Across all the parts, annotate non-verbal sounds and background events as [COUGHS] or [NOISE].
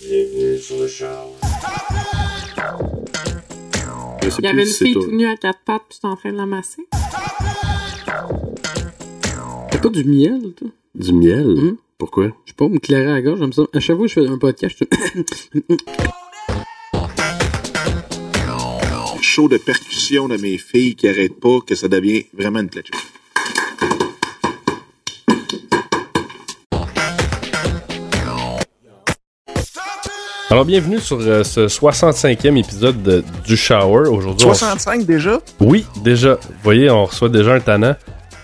Je sais Il y avait une fille tout nue à quatre pattes, puis t'es en train de l'amasser. T'as pas du miel, toi? Du miel? Hmm? Pourquoi? Je sais pas, me clairer à la gorge, j'aime ça. À chaque fois que je fais un podcast, je show de percussion de mes filles qui arrête pas, que ça devient vraiment une plateau. Alors, bienvenue sur euh, ce 65e épisode de- du Shower. Aujourd'hui, on- 65 déjà? Oui, déjà. Vous voyez, on reçoit déjà un tannant.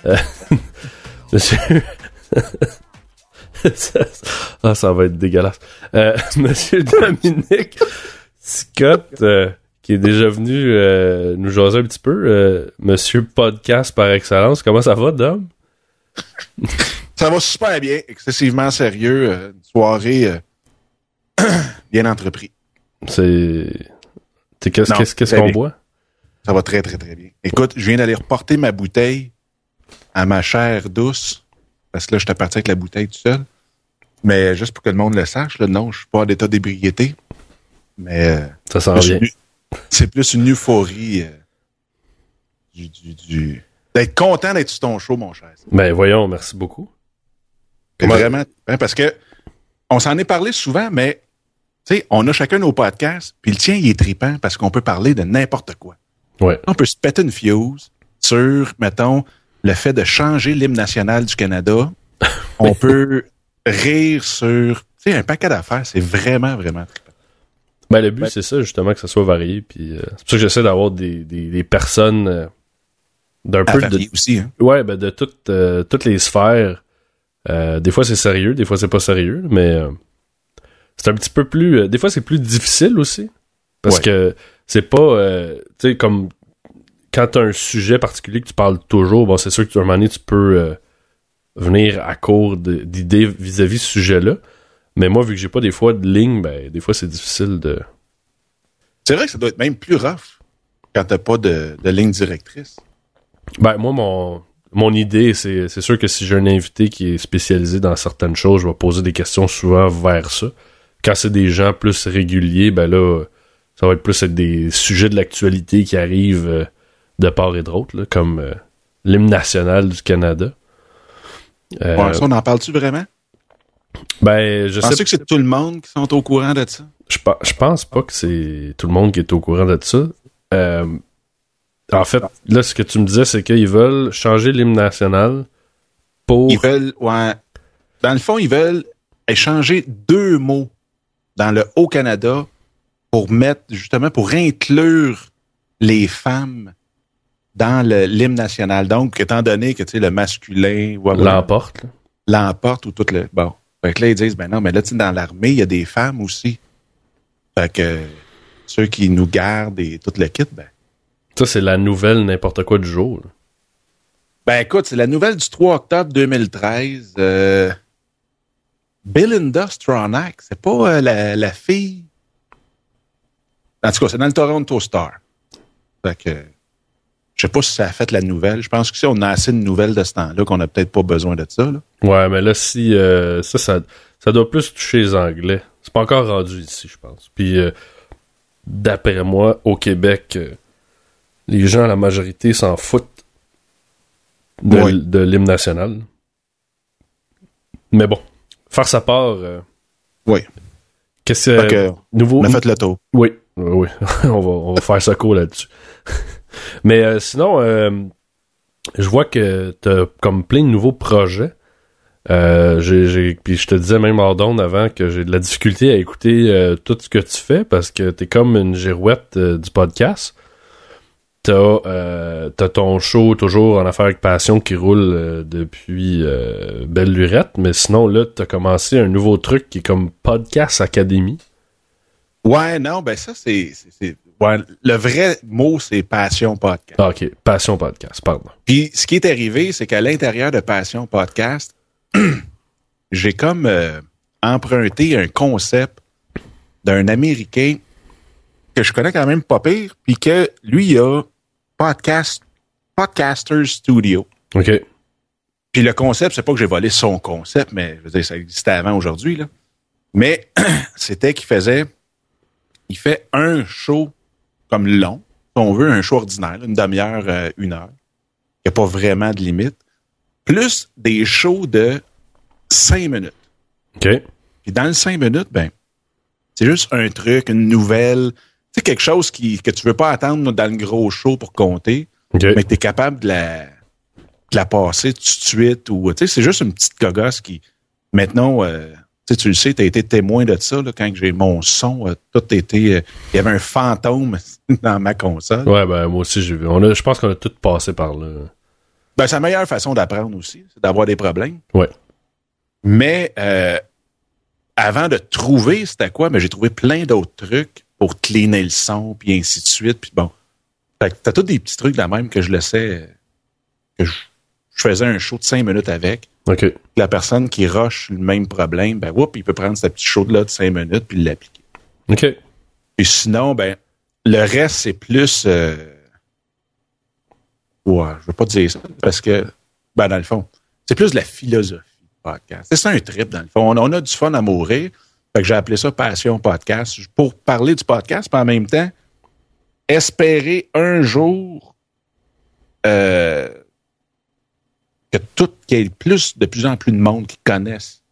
Euh, [LAUGHS] Monsieur... [LAUGHS] Ça- ah, ça va être dégueulasse. Euh, [LAUGHS] Monsieur Dominique Scott, euh, qui est déjà venu euh, nous jaser un petit peu. euh, Monsieur Podcast par excellence. Comment ça va, Dom? Ça va super bien, excessivement sérieux, euh, une soirée euh, [COUGHS] bien entreprise. C'est... Qu'est-ce qu'on boit? Ça va très, très, très bien. Écoute, je viens d'aller reporter ma bouteille à ma chère douce, parce que là, je suis parti avec la bouteille tout seul. Mais juste pour que le monde le sache, là, non, je suis pas en état d'ébriété. Mais euh, Ça s'en vient. c'est plus une euphorie euh, du, du, du- d'être content d'être sur ton show, mon cher. Ben, voyons, merci beaucoup. Comment- Vraiment, hein, parce que on s'en est parlé souvent, mais sais, on a chacun nos podcasts, puis le tien, il est tripant parce qu'on peut parler de n'importe quoi. Ouais. On peut se péter une fuse sur, mettons, le fait de changer l'hymne national du Canada. [LAUGHS] on peut rire sur, tu sais, un paquet d'affaires. C'est vraiment, vraiment trippant. Ben, le but, Ben- c'est ça, justement, que ça soit varié. Puis, euh, c'est pour ça que j'essaie d'avoir des, des, des personnes euh, d'un peu de. aussi, hein. Ouais, ben, de toutes, euh, toutes les sphères. Euh, des fois, c'est sérieux, des fois, c'est pas sérieux, mais euh, c'est un petit peu plus. euh, des fois, c'est plus difficile aussi. Parce Ouais. que c'est pas. euh, tu sais, comme. Quand t'as un sujet particulier que tu parles toujours, bon, c'est sûr que un moment donné, tu peux euh, venir à court d'idées vis-à-vis ce sujet-là. Mais moi, vu que j'ai pas des fois de ligne, ben, des fois, c'est difficile de. C'est vrai que ça doit être même plus rough quand t'as pas de, de ligne directrice. Ben, moi, mon, mon idée, c'est, c'est sûr que si j'ai un invité qui est spécialisé dans certaines choses, je vais poser des questions souvent vers ça. Quand c'est des gens plus réguliers, ben là, ça va être plus être des sujets de l'actualité qui arrivent euh, de part et d'autre, comme euh, l'hymne national du Canada. Euh, Ouais, ça, on en parle-tu vraiment? ben, je sais Penses-tu que c'est tout le monde qui sont au courant de ça? Je, je pense pas que c'est tout le monde qui est au courant de ça. Euh, en fait, là, ce que tu me disais, c'est qu'ils veulent changer l'hymne national pour. Ils veulent, ouais. Dans le fond, ils veulent échanger deux mots dans le Haut-Canada pour mettre, justement, pour inclure les femmes dans l'hymne national. Donc, étant donné que, tu sais, le masculin, l'emporte. l'emporte ou tout le, bon. Fait que là, ils disent, ben non, mais là, tu sais, dans l'armée, il y a des femmes aussi. Fait que ceux qui nous gardent et tout le kit, ben, Ça, c'est la nouvelle n'importe quoi du jour. là. Ben écoute, c'est la nouvelle du 3 octobre 2013. Euh, Belinda Stronach, c'est pas euh, la, la fille. En tout cas, c'est dans le Toronto Star. Fait que je sais pas si ça a fait la nouvelle. Je pense que si on a assez de nouvelles de ce temps-là, qu'on a peut-être pas besoin de ça. Là. Ouais, mais là, si. euh, ça, ça, ça doit plus toucher les Anglais. C'est pas encore rendu ici, je pense. Puis, euh, d'après moi, au Québec, les gens, la majorité, s'en foutent de, de l'hymne national. Mais bon, faire sa part. euh, Oui. Qu'est-ce que. que nouveau. on a fait le tour. Oui, oui, [LAUGHS] on, va, on va faire ça court là-dessus. [LAUGHS] Mais euh, sinon, euh, je vois que t'as comme plein de nouveaux projets. Euh, j'ai, puis je te disais même hors avant que j'ai de la difficulté à écouter euh, tout ce que tu fais parce que t'es comme une girouette euh, du podcast. T'as, euh, t'as ton show toujours en affaires avec passion qui roule euh, depuis euh, Belle Lurette, mais sinon là t'as commencé un nouveau truc qui est comme Podcast Academy. Ouais, non, ben ça, c'est. ouais, le vrai mot, c'est Passion Podcast. Ah, ok, Passion Podcast, pardon. Puis ce qui est arrivé, c'est qu'à l'intérieur de Passion Podcast, [CLEARS THROAT] j'ai comme emprunté un concept d'un Américain que je connais quand même pas pire, puis que lui il a podcast Podcasters Studio. OK. Puis le concept, c'est pas que j'ai volé son concept, mais je veux dire, ça existait avant aujourd'hui, là. Mais [CLEARS THROAT] c'était qu'il faisait, il fait un show comme long, si on veut, un show ordinaire, une demi-heure, euh, une heure. Il n'y a pas vraiment de limite. Plus des shows de cinq minutes. OK. Puis dans le cinq minutes, ben, c'est juste un truc, une nouvelle. C'est quelque chose qui, que tu veux pas attendre dans le gros show pour compter, mais que tu es capable de la, de la passer tout de suite. Ou, tu sais, c'est juste une petite cogosse qui, maintenant, euh, tu sais, tu le sais, tu as été témoin de ça, là, quand j'ai mon son, euh, tout était. euh, il y avait un fantôme [LAUGHS] dans ma console. Ouais, ben, moi aussi, j'ai vu. On a, je pense qu'on a tout passé par là. Ben, c'est la meilleure façon d'apprendre aussi, c'est d'avoir des problèmes. Ouais. Mais euh, avant de trouver c'était quoi, mais j'ai trouvé plein d'autres trucs pour cleaner le son, puis ainsi de suite. Puis bon, t'as tous des petits trucs de la même que je laissais, que je, je faisais un show de cinq minutes avec. La personne qui rush le même problème, ben whoop, il peut prendre ce petit show-là de cinq minutes puis l'appliquer. OK. Et sinon, ben, le reste, c'est plus. Euh... Ouais, je veux pas dire ça, parce que, ben, dans le fond, c'est plus de la philosophie du podcast. C'est ça un trip, dans le fond. On, on a du fun à mourir. Fait que j'ai appelé ça Passion Podcast pour parler du podcast, puis en même temps, espérer un jour euh, que tout, qu'il y ait plus, de plus en plus de monde qui connaissent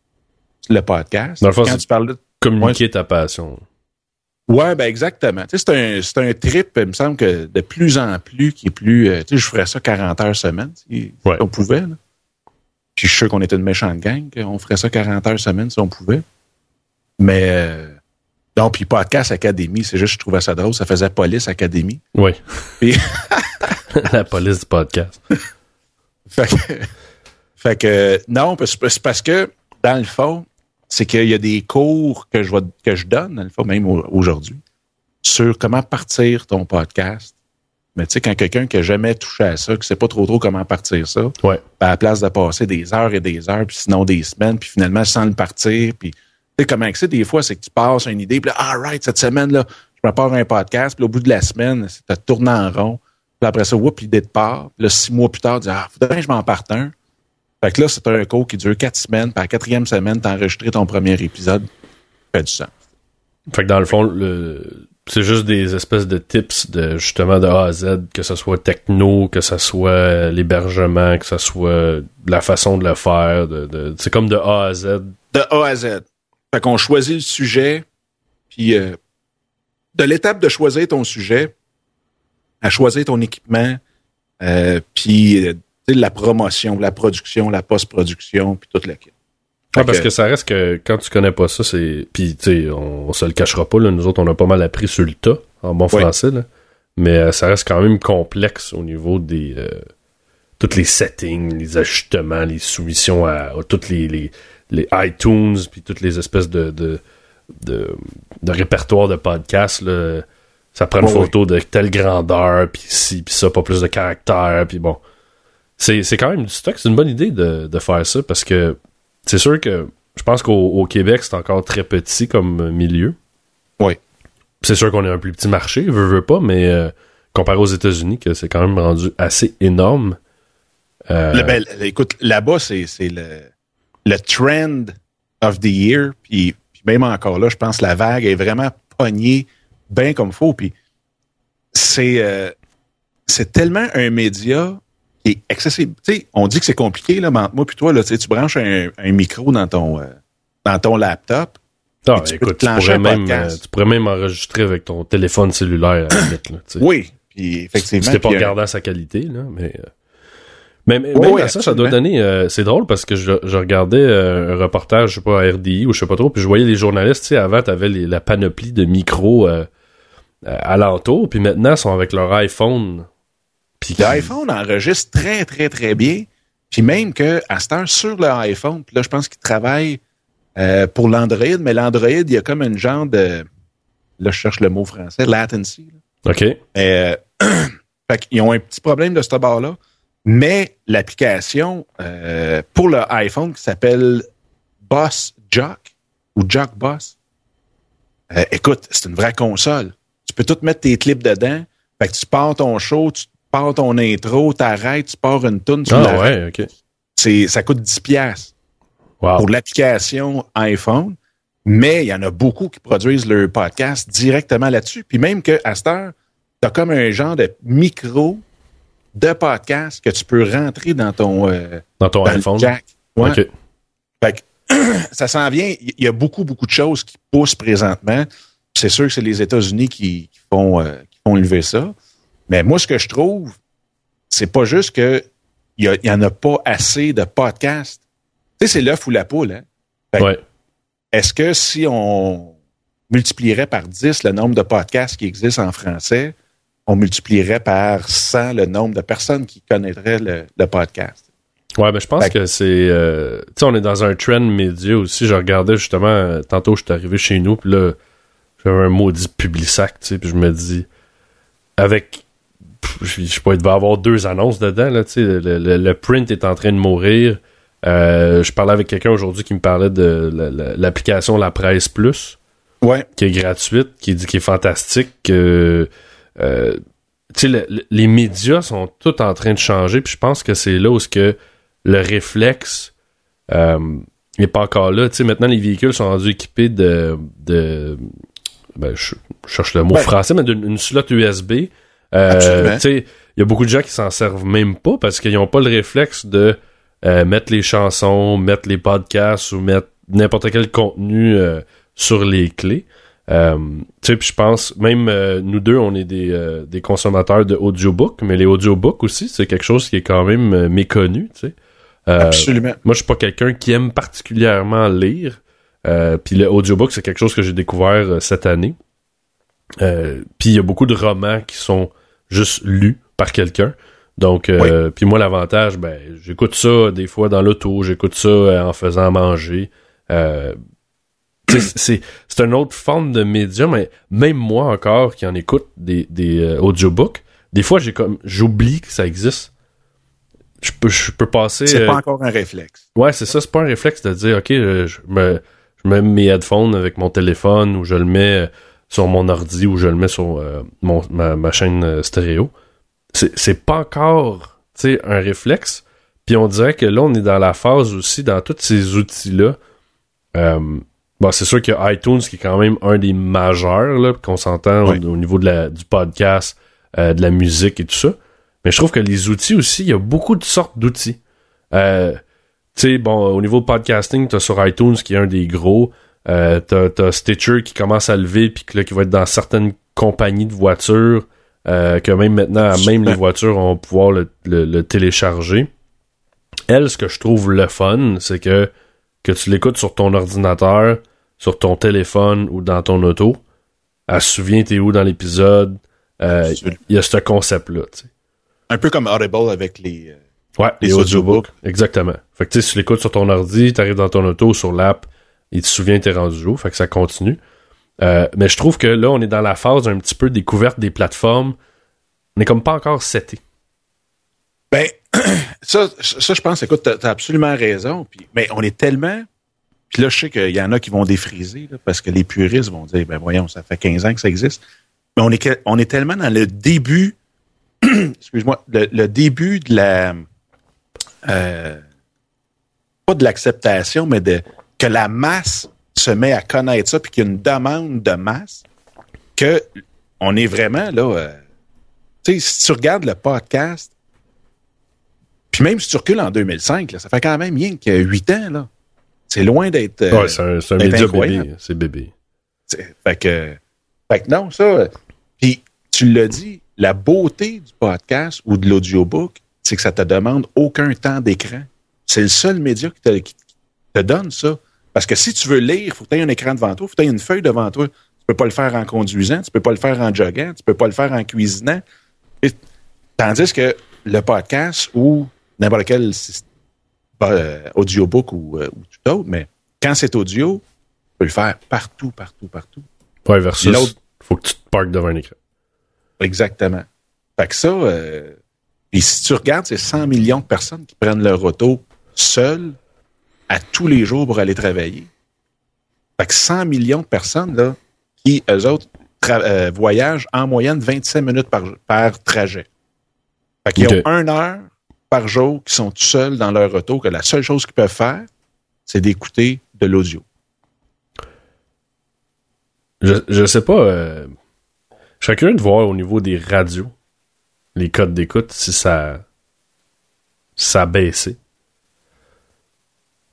le podcast. Dans le fond, Quand tu parles de Communiquer ta passion. Ouais, ben exactement. Tu sais, c'est un, c'est un trip, il me semble que de plus en plus, qui est plus. euh, tu sais, je ferais ça 40 heures semaine, si, on pouvait. Là. Puis je suis sûr qu'on était une méchante gang, qu'on ferait ça 40 heures semaine si on pouvait. Mais euh, non, puis Podcast Academy, c'est juste je trouvais ça drôle, ça faisait Police Academy. Oui. Puis [LAUGHS] [LAUGHS] la police du podcast. fait que, fait que non, parce- c'est parce que dans le fond, c'est qu'il y a des cours que je, que je donne, dans le fond, même au- aujourd'hui, sur comment partir ton podcast. Mais tu sais, quand quelqu'un qui n'a jamais touché à ça, qui ne sait pas trop trop comment partir ça, Ouais. ben, à la place de passer des heures et des heures, puis sinon des semaines, puis finalement sans le partir, puis sais comment que c'est des fois, c'est que tu passes une idée, puis là, all right, cette semaine-là, je pars un podcast, puis au bout de la semaine, c'est te tourner en rond, puis après ça, whoop, l'idée de part, puis là, six mois plus tard, tu dis, ah, faudrait que je m'en parte un. Fait que là, c'est un cours qui dure quatre semaines, puis à la quatrième semaine, t'as enregistré ton premier épisode. Ça fait du sens. Fait que dans le fond, le, c'est juste des espèces de tips de justement de A à Z, que ce soit techno, que ce soit l'hébergement, que ce soit la façon de le faire. De, de- c'est comme de A à Z. de A à Z. Fait qu'on choisit le sujet, puis euh, de l'étape de choisir ton sujet à choisir ton équipement, euh, puis euh, la promotion, la production, la post-production, puis toute la kit. Fait parce que- que ça reste que quand tu connais pas ça, c'est. Puis, tu sais, on, on se le cachera pas, là. Nous autres, on a pas mal appris sur le tas, en bon Oui. français, là. Mais euh, ça reste quand même complexe au niveau des. Euh, tous les settings, les ajustements, les soumissions à, à toutes les, les, les iTunes, puis toutes les espèces de, de, de, de répertoire de podcasts, là. Ça prend une photo de telle grandeur, puis ci, puis ça, pas plus de caractères, puis bon. C'est c'est quand même du stock. C'est une bonne idée de, de faire ça parce que c'est sûr que je pense qu'au au Québec, c'est encore très petit comme milieu. Oui. C'est sûr qu'on est un plus petit marché, veut, veut pas, mais euh, comparé aux États-Unis, que c'est quand même rendu assez énorme. Euh, Le- ben, écoute, là-bas, c'est c'est le, le trend of the year. Puis, puis même encore là, je pense que la vague est vraiment pognée bien comme faut. Puis c'est euh, c'est tellement un média qui est accessible. Tu sais, on dit que c'est compliqué, là, mais entre moi puis toi, là, tu sais, tu branches un, un micro dans ton, euh, dans ton laptop. ah, tu écoute, tu pourrais, un même, euh, tu pourrais même enregistrer avec ton téléphone cellulaire à la limite. Là, tu sais. Oui. Puis effectivement. C'était pas regardant sa qualité, là, mais. Mais, mais même oui, à ça, ça doit donner. euh, c'est drôle parce que je, je regardais euh, un reportage, je sais pas, à RDI ou je sais pas trop, puis je voyais les journalistes, tu sais, avant, t'avais les- la panoplie de micros euh, euh, alentour, puis maintenant, ils sont avec leur iPhone. Puis L'iPhone enregistre très, très, très bien. Puis même que à cette heure, sur le iPhone, puis là, je pense qu'il travaille euh, pour l'Android, mais l'Android, il y a comme une genre de. Là, je cherche le mot français, latency. là. OK. [CLEARS THROAT] Fait qu'ils ont un petit problème de ce bord-là. Mais l'application euh, pour le iPhone qui s'appelle Boss Jock ou Jock Boss, euh, écoute, c'est une vraie console. Tu peux tout mettre tes clips dedans. Fait que tu pars ton show, tu pars ton intro, t'arrêtes, tu pars une tune, tu Ah ouais, OK. C'est, ça coûte 10 piastres Wow. pour l'application iPhone. Mais il y en a beaucoup qui produisent leur podcast directement là-dessus. Puis même qu'à cette heure, tu as comme un genre de micro de podcast que tu peux rentrer dans ton, euh, dans ton iPhone. Jack. Ouais. Fait que, [CLEARS THROAT] ça s'en vient. Il y a beaucoup, beaucoup de choses qui poussent présentement. C'est sûr que c'est les États-Unis qui, qui, font, euh, qui font lever ça. Mais moi, ce que je trouve, c'est pas juste que il y, en a pas assez de podcasts. Tu sais, c'est l'œuf ou la poule, hein? Ouais. Est-ce que si on multiplierait par 10 le nombre de podcasts qui existent en français, on multiplierait par 100 le nombre de personnes qui connaîtraient le, podcast? Ouais, mais je pense que c'est... Euh, tu sais, on est dans un trend média aussi. Je regardais justement, euh, tantôt je suis arrivé chez nous, puis là, j'avais un maudit publisac, tu sais, puis je me dis, avec je sais pas, il devait avoir deux annonces dedans. Là, le, le, le print est en train de mourir. Euh, je parlais avec quelqu'un aujourd'hui qui me parlait de l'application la, Presse Plus, ouais. qui est gratuite, qui dit qu'il est fantastique. Que, euh, les médias sont tous en train de changer. Puis je pense que c'est là où ce que le réflexe euh, n'est pas encore là. maintenant, les véhicules sont rendus équipés de, de ben, je, cherche le mot français, mais d'une slot USB euh, il y a beaucoup de gens qui s'en servent même pas parce qu'ils n'ont pas le réflexe de euh, mettre les chansons, mettre les podcasts ou mettre n'importe quel contenu euh, sur les clés. Euh, tu sais, je pense, même nous deux, on est des, des consommateurs de audiobook, mais les audiobooks aussi, c'est quelque chose qui est quand même méconnu, tu sais. Absolument. Moi, je suis pas quelqu'un qui aime particulièrement lire. Puis le audiobook, c'est quelque chose que j'ai découvert cette année. Puis il y a beaucoup de romans qui sont juste lu par quelqu'un. Donc, euh, puis moi, l'avantage, ben, j'écoute ça des fois dans l'auto, j'écoute ça euh, en faisant manger. Euh, c'est c'est une autre forme de média, mais même moi encore qui en écoute des, des audiobooks, des fois j'ai comme j'oublie que ça existe. Je peux je peux passer. C'est pas encore un réflexe. Ouais, c'est ça, c'est pas un réflexe de dire ok, je me je mets mes headphones avec mon téléphone ou je le mets sur mon ordi ou je le mets sur euh, mon, ma, chaîne euh, stéréo. C'est pas encore un réflexe. Puis on dirait que là, on est dans la phase aussi, dans tous ces outils-là. Euh, bon, c'est sûr qu'il y a iTunes qui est quand même un des majeurs, là, qu'on s'entend au, niveau de la, du podcast, de la musique et tout ça. Mais je trouve que les outils aussi, il y a beaucoup de sortes d'outils. tu sais, bon, au niveau podcasting, tu as sur iTunes qui est un des gros. Euh, t'as, Stitcher qui commence à lever puis là, qui va être dans certaines compagnies de voitures euh, que même maintenant, même les voitures vont pouvoir le, télécharger. Elle, ce que je trouve le fun, c'est que que tu l'écoutes sur ton ordinateur, sur ton téléphone ou dans ton auto, elle se souvient t'es où dans l'épisode? Euh, il y a ce concept-là. Un peu comme Audible avec les, euh, ouais, les, audiobooks. Exactement. Fait que si tu l'écoutes sur ton ordi, t'arrives dans ton auto, sur l'app, il te souvient t'es rendu où, fait que ça continue. Euh, mais je trouve que là, on est dans la phase un petit peu découverte des plateformes. On n'est comme pas encore seté. Ben, [CLEARS THROAT] ça, ça je pense, écoute, t'as as absolument raison. Puis, mais on est tellement. Puis là, je sais qu'il y en a qui vont défriser, parce que les puristes vont dire, ben voyons, ça fait 15 ans que ça existe. Mais on est, tellement dans le début, [CLEARS THROAT] excuse-moi, le, début de la. Euh, pas de l'acceptation, mais de, que la masse se met à connaître ça, puis qu'il y a une demande de masse, que on est vraiment là. Euh, tu sais, si tu regardes le podcast, puis même si tu recules en 2005, ça fait quand même rien que 8 ans, là. C'est loin d'être. Euh, ouais, c'est un, un média bébé. C'est bébé. Fait que, fait que non, ça. Puis tu l'as dit, la beauté du podcast ou de l'audiobook, c'est que ça te demande aucun temps d'écran. C'est le seul média qui te, qui te donne ça. Parce que si tu veux lire, il faut que tu aies un écran devant toi, il faut que tu aies une feuille devant toi. Tu peux pas le faire en conduisant, tu peux pas le faire en joguant, tu peux pas le faire en cuisinant. tandis que le podcast ou n'importe quel euh, audiobook ou, euh, ou, autre, mais quand c'est audio, tu peux le faire partout, partout, partout. Ouais, versus l'autre, faut que tu te parques devant un écran. Exactement. Fait que ça, euh, et si tu regardes, c'est 100 millions de personnes qui prennent leur auto seules à tous les jours pour aller travailler. Fait que 100 millions de personnes, là, qui, eux autres, euh, voyagent en moyenne 25 minutes par, par trajet. Fait qu'ils ont une heure par jour qui sont seuls dans leur auto, que la seule chose qu'ils peuvent faire, c'est d'écouter de l'audio. je, je sais pas. Euh, je serais curieux de voir au niveau des radios, les codes d'écoute, si ça, ça a baissé. Tu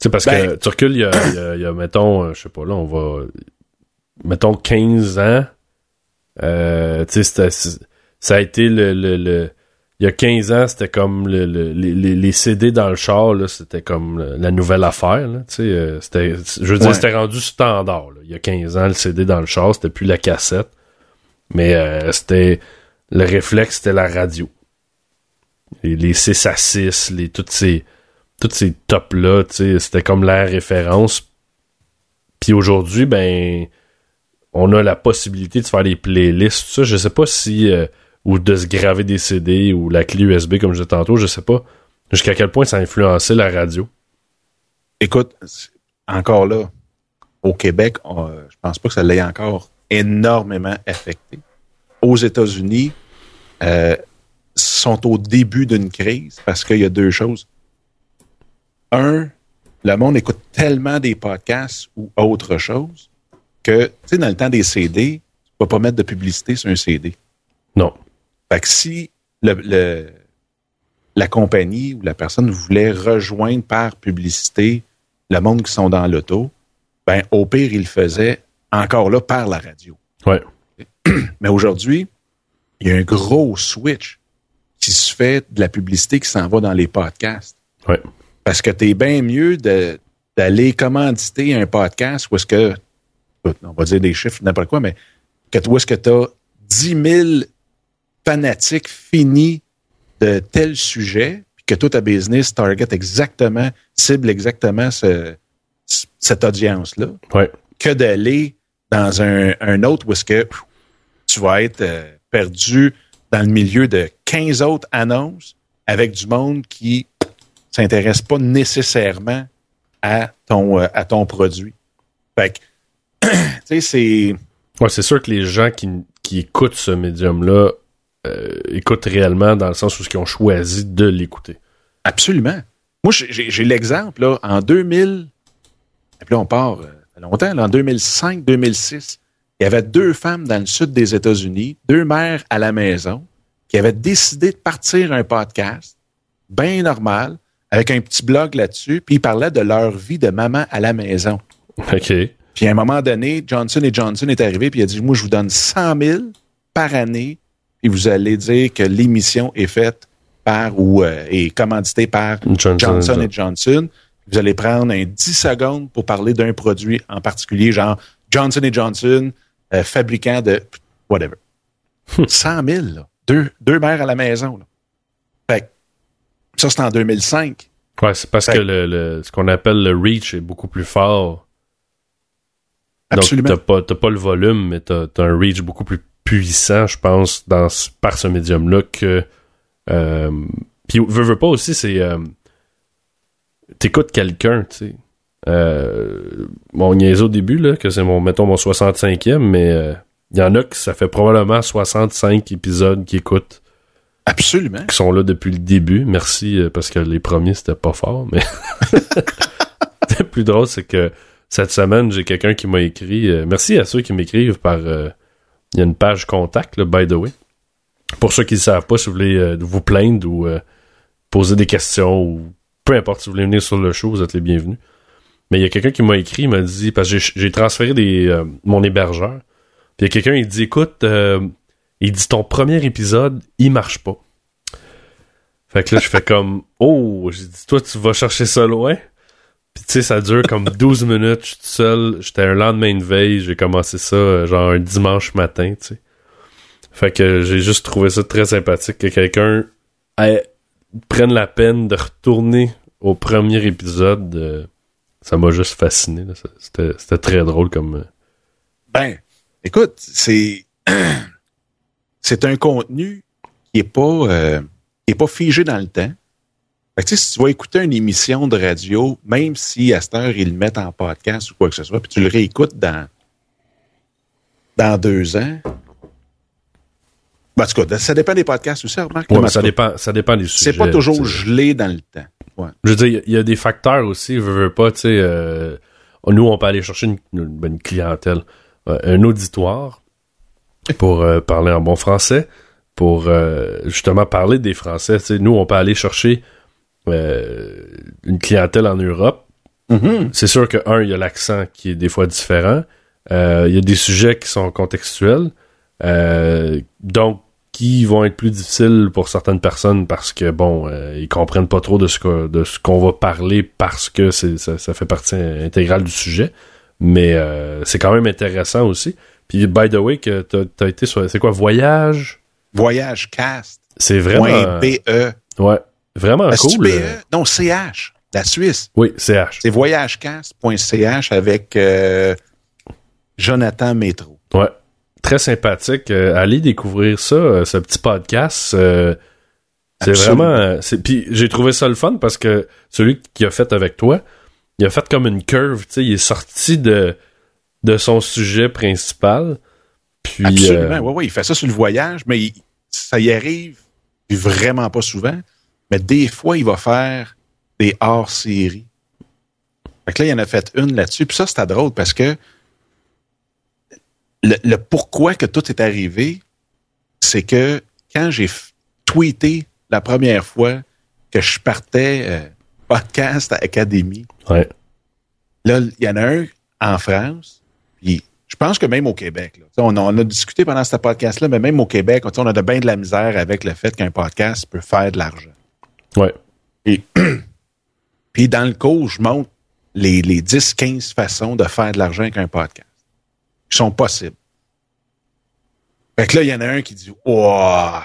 sais, parce Ben- que tu recules, il y a, il y a- mettons, euh, je sais pas, là, on va. Mettons 15 ans. Euh, tu sais, ça a été le, le, le- il y a 15 ans, c'était comme le, le- les, les- CD dans le char, là, c'était comme la nouvelle affaire. Là, tu sais, euh, c'était, je veux dire, Ouais. c'était rendu standard. là. Il y a 15 ans, le CD dans le char, c'était plus la cassette. Mais euh, c'était le réflexe, c'était la radio. Et les 6 à 6, les, toutes ces, toutes ces tops-là, tu sais, c'était comme la référence. Puis aujourd'hui, ben, on a la possibilité de faire des playlists, tout ça. Je sais pas si, euh, ou de se graver des CD ou la clé USB, comme je disais tantôt, je sais pas jusqu'à quel point ça a influencé la radio. Écoute, encore là, au Québec, on- je pense pas que ça l'ait encore énormément affecté. Aux États-Unis, euh, sont au début d'une crise parce qu'il y a deux choses. Un, le monde écoute tellement des podcasts ou autre chose que, tu sais, dans le temps des CD, tu peux pas mettre de publicité sur un CD. Non. Fait que si le, le- la compagnie ou la personne voulait rejoindre par publicité le monde qui sont dans l'auto, ben au pire, il le faisait encore là par la radio. Ouais. [CLEARS THROAT] Mais aujourd'hui, il y a un gros switch qui se fait de la publicité qui s'en va dans les podcasts. Ouais. Parce que t'es bien mieux d'aller commanditer un podcast où est-ce que, on va dire des chiffres, n'importe quoi, mais que où est-ce que tu as 10 000 fanatiques finis de tel sujet, puis que toi, ta business target exactement, cible exactement ce- cette audience-là, Ouais. que d'aller dans un, un autre où est-ce que tu vas être euh, perdu dans le milieu de 15 autres annonces avec du monde qui s'intéresse pas nécessairement à ton, euh, à ton produit. Fait que, [CLEARS THROAT] tu sais, c'est... Ouais, c'est sûr que les gens qui, qui écoutent ce médium-là écoutent réellement dans le sens où ils ont choisi de l'écouter. Absolument. Moi, j'ai- l'exemple, là, en 2000, et puis là, on part euh, longtemps, là, en 2005-2006, il y avait deux femmes dans le sud des États-Unis, deux mères à la maison, qui avaient décidé de partir un podcast, bien normal, avec un petit blog là-dessus, puis ils parlaient de leur vie de maman à la maison. [LAUGHS] OK. Puis à un moment donné, Johnson Johnson est arrivé, puis il a dit, moi, je vous donne 100 000 par année, puis vous allez dire que l'émission est faite par ou euh, est commanditée par Johnson Johnson et Johnson. Vous allez prendre un 10 secondes pour parler d'un produit en particulier, genre Johnson et Johnson, euh, fabricant de whatever. 100 000, là. Deux, deux mères à la maison. Là. Fait que ça, c'est en 2005. Ouais, c'est parce Fait- que le, le- ce qu'on appelle le reach est beaucoup plus fort. Absolument. Donc, t'as pas, pas le volume, mais t'as, t'as un reach beaucoup plus puissant, je pense, dans, par ce médium-là que. Euh, puis, veux, veux pas aussi, c'est. Euh, T'écoutes quelqu'un, tu sais. Euh, mon niaise au début, là, que c'est mon, mettons, mon 65e, mais euh, il y en a que ça fait probablement 65 épisodes qui écoutent, Absolument. qui sont là depuis le début. Merci, euh, parce que les premiers, c'était pas fort, mais. [LAUGHS] le plus drôle, c'est que cette semaine, j'ai quelqu'un qui m'a écrit. euh, merci à ceux qui m'écrivent par. Il y a une page contact, là, by the way. Pour ceux qui ne savent pas, si vous voulez euh, vous plaindre ou euh, poser des questions ou peu importe, si vous voulez venir sur le show, vous êtes les bienvenus. Mais il y a quelqu'un qui m'a écrit, il m'a dit, parce que j'ai- j'ai transféré des, euh, mon hébergeur. Puis il y a quelqu'un, il dit, écoute, euh, il dit, ton premier épisode, il marche pas. Fait que là, je fais comme, [LAUGHS] oh, j'ai dit, toi, tu vas chercher ça loin? Puis tu sais, ça dure comme [LAUGHS] 12 minutes, je suis tout seul. J'étais un lendemain de veille, j'ai commencé ça euh, genre un dimanche matin, tu sais. Fait que j'ai juste trouvé ça très sympathique que quelqu'un prenne la peine de retourner au premier épisode. euh, ça m'a juste fasciné. c'était très drôle comme... euh, Ben, écoute, c'est [CLEARS THROAT] c'est un contenu qui est pas euh, qui est pas figé dans le temps. Fait que, si tu vas écouter une émission de radio, même si à cette heure ils le mettent en podcast ou quoi que ce soit, puis tu le réécoutes dans dans deux ans. Ben, en tout cas, ça dépend des podcasts aussi, remarque. ouais, ça dépend, ça dépend des sujets. C'est pas toujours gelé dans le temps. Ouais. Je veux dire, il y a- il y, a des facteurs aussi, veux pas, tu sais. euh, nous, on peut aller chercher une, une- une clientèle. un auditoire pour euh, parler en bon français, pour justement parler des Français. nous, on peut aller chercher une clientèle en Europe. Mm-hmm. C'est sûr que, un, il y a l'accent qui est des fois différent. Il y a des sujets qui sont contextuels. donc, qui vont être plus difficiles pour certaines personnes parce que bon, ils comprennent pas trop de ce de ce qu'on va parler parce que c'est ça, ça, fait partie intégrale du sujet. Mais c'est quand même intéressant aussi. Puis, by the way, que t'as as été sur. C'est quoi, Voyage? Voyage Cast. C'est vraiment. BE. Ouais. Vraiment cool. BE? Non, CH. La Suisse. Oui, CH. C'est voyagecast.ch avec euh, Jonathan Métro. Ouais. Très sympathique. Euh, allez découvrir ça, euh, ce petit podcast. c'est vraiment. Puis j'ai trouvé ça le fun parce que celui qui a fait avec toi, il a fait comme une curve. Il est sorti de de son sujet principal. Puis, Absolument, euh, oui, oui, il fait ça sur le voyage, mais ça y arrive vraiment pas souvent. Mais des fois, il va faire des hors-séries. Fait que là, il en a fait une là-dessus. Puis ça, c'était drôle parce que le, pourquoi que tout est arrivé, c'est que quand j'ai tweeté la première fois que je partais euh, podcast à Académie, ouais. là, il y en a un en France puis je pense que même au Québec, on, a, discuté pendant ce podcast-là, mais même au Québec, on a de bien de la misère avec le fait qu'un podcast peut faire de l'argent. Ouais. Et, [CLEARS THROAT] puis dans le cours, je montre les, les 10-15 façons de faire de l'argent avec un podcast qui sont possibles. Fait que là, il y en a un qui dit Oh,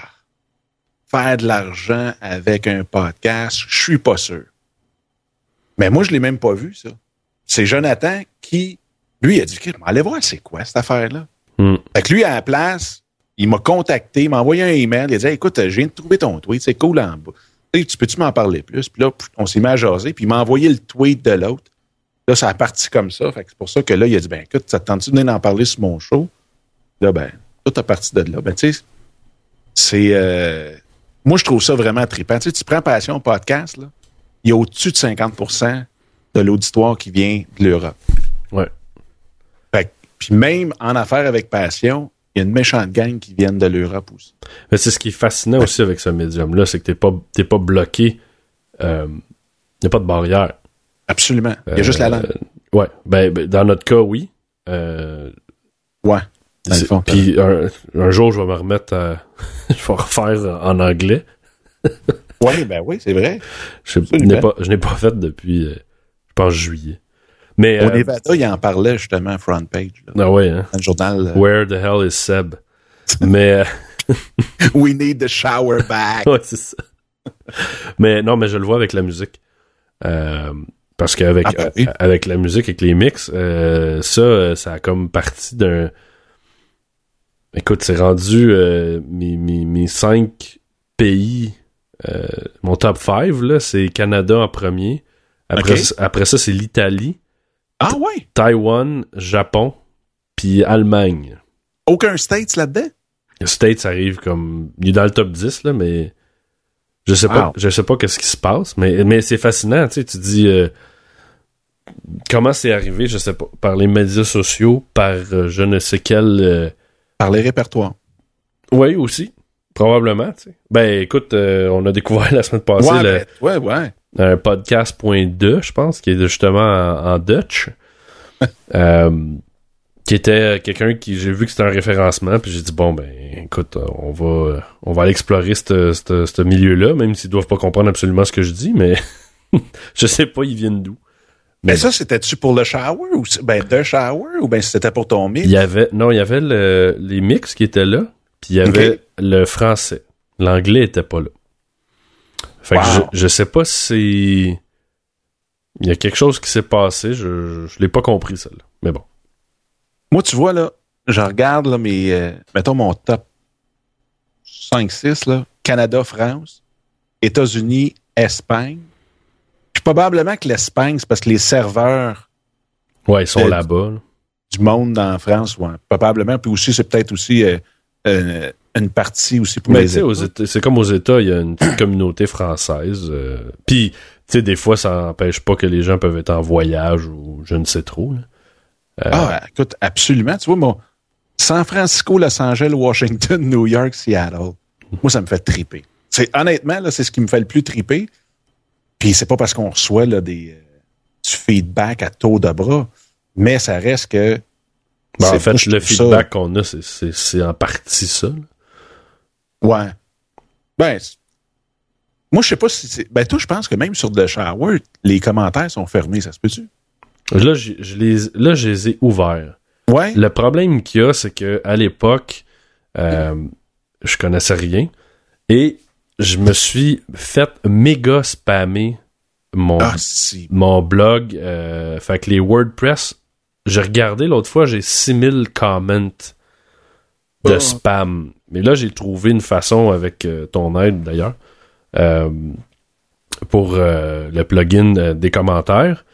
faire de l'argent avec un podcast, je suis pas sûr. Mais moi, je l'ai même pas vu, ça. C'est Jonathan qui lui, a dit, allez voir c'est quoi cette affaire-là? Hmm. Fait que lui, à la place, il m'a contacté, il m'a envoyé un email, il a dit, écoute, je viens de trouver ton tweet, c'est cool en bas. Tu peux-tu m'en parler plus? Puis là, on s'est mis à jaser, puis il m'a envoyé le tweet de l'autre. Là, ça a parti comme ça. Fait que c'est pour ça que là, il a dit, ben écoute, ça te tente-tu de venir en parler sur mon show? Là, ben, tout a parti de là. Ben, tu sais, c'est. Euh, moi, je trouve ça vraiment trippant. Tu sais, tu prends Passion podcast, là, il y a au-dessus de 50% de l'auditoire qui vient de l'Europe. Ouais. Puis même en affaires avec passion, il y a une méchante gang qui viennent de l'Europe aussi. Mais c'est ce qui est fascinant aussi avec ce médium-là, c'est que t'es pas, pas bloqué. Euh, il n'y a pas de barrière. Absolument. Il y a juste la langue. Euh, ouais. Ben, ben, dans notre cas, oui. Euh, ouais. Puis un, jour, je vais me remettre à. [LAUGHS] je vais refaire en anglais. oui, ben oui, c'est vrai. Je n'ai pas, pas fait depuis, je pense, juillet. Mais, Au euh, Nevada, il en parlait justement front page. ah ouais, hein? Dans le journal. Euh, Where the hell is Seb? mais. Euh, [LAUGHS] We need the shower back. [LAUGHS] ouais, c'est ça. mais non, mais je le vois avec la musique. parce qu'avec ah, ben avec la musique, avec les mix, ça, ça a comme partie d'un. Écoute, c'est rendu mes, mes, mes, cinq pays. mon top 5, là, c'est Canada en premier. Après, après ça, c'est l'Italie. Ah ouais? Taïwan, Japon, puis Allemagne. Aucun States là-dedans? States arrive comme. Il est dans le top 10, là, mais. Je sais pas, je sais pas qu'est-ce qui se passe, mais, mais c'est fascinant, tu sais, tu dis. Euh, comment c'est arrivé, je sais pas, par les médias sociaux, par euh, je ne sais quel. Euh, par les répertoires. Oui, aussi. Probablement, tu sais. Ben, écoute, on a découvert [LAUGHS] la semaine passée. Ouais, le, ouais, ouais un podcast.2, je pense, qui est justement en, Dutch. [LAUGHS] Euh, qui était quelqu'un qui j'ai vu que c'était un référencement puis j'ai dit bon ben écoute on va on va aller explorer ce milieu-là même s'ils doivent pas comprendre absolument ce que je dis mais [LAUGHS] je sais pas ils viennent d'où. Mais, ça c'était-tu pour le shower ou ben de shower ou ben c'était pour ton mix? Il y avait non il y avait les mix qui étaient là puis il y avait le français. L'anglais était pas là fait que je, je sais pas si il y a quelque chose qui s'est passé, je, je l'ai pas compris celle-là. Mais bon. Moi, tu vois, là, je regarde là, mes, euh, mettons mon top 5-6, là, Canada, France, États-Unis, Espagne. Puis probablement que l'Espagne, c'est parce que les serveurs. Ouais, ils sont là-bas. Du monde en France, ouais. Probablement. Puis aussi, c'est peut-être aussi euh, euh, une partie aussi pour Mais les C'est comme aux États, il y a une petite communauté française. Euh, Puis, tu sais, des fois, ça n'empêche pas que les gens peuvent être en voyage ou je ne sais trop. Euh, Ah, écoute, absolument. Tu vois, moi, San Francisco, Los Angeles, Washington, New York, Seattle. Moi, ça me fait triper. C'est, honnêtement, là, c'est ce qui me fait le plus triper. Puis c'est pas parce qu'on reçoit là, des, euh, du feedback à taux de bras, mais ça reste que. ben, en c'est- fait, le feedback qu'on a, c'est en partie ça. là. Ouais. Ben, moi, je sais pas si c'est. Ben, toi, je pense que même sur The Shower, les commentaires sont fermés, ça se peut-tu? Là, je les, là, je les ai ouverts. Ouais. Le problème qu'il y a, c'est que à l'époque, euh, je connaissais rien et je me suis fait méga spammer mon, Ah, si. mon blog. euh, fait que les WordPress, j'ai regardé l'autre fois, j'ai 6000 comments de Oh. spam. Mais là, j'ai trouvé une façon avec euh, ton aide d'ailleurs euh, pour euh, le plugin des commentaires.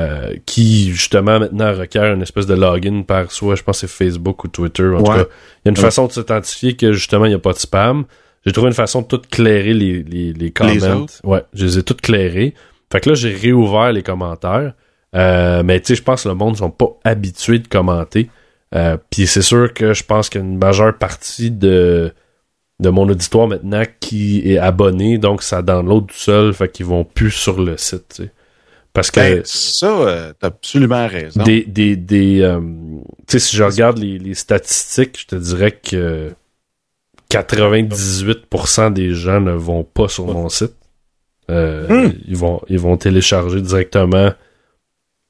euh, qui justement maintenant requiert une espèce de login par soit je pense c'est Facebook ou Twitter en tout cas. Il y a une Ouais. façon de s'identifier que justement il n'y a pas de spam. J'ai trouvé une façon de tout clairer les, les, les comments. ouais je les ai toutes clairés fait que là j'ai réouvert les commentaires. Euh, mais tu sais je pense que le monde sont pas habitués de commenter euh, puis c'est sûr que je pense qu'une majeure partie de de mon auditoire maintenant qui est abonné donc ça download tout seul fait qu'ils vont plus sur le site parce que Ben, ça, euh, t'as absolument raison. des des, des euh, tu sais si je regarde les, les statistiques je te dirais que 98% des gens ne vont pas sur mon site Euh, Hmm. ils vont ils vont télécharger directement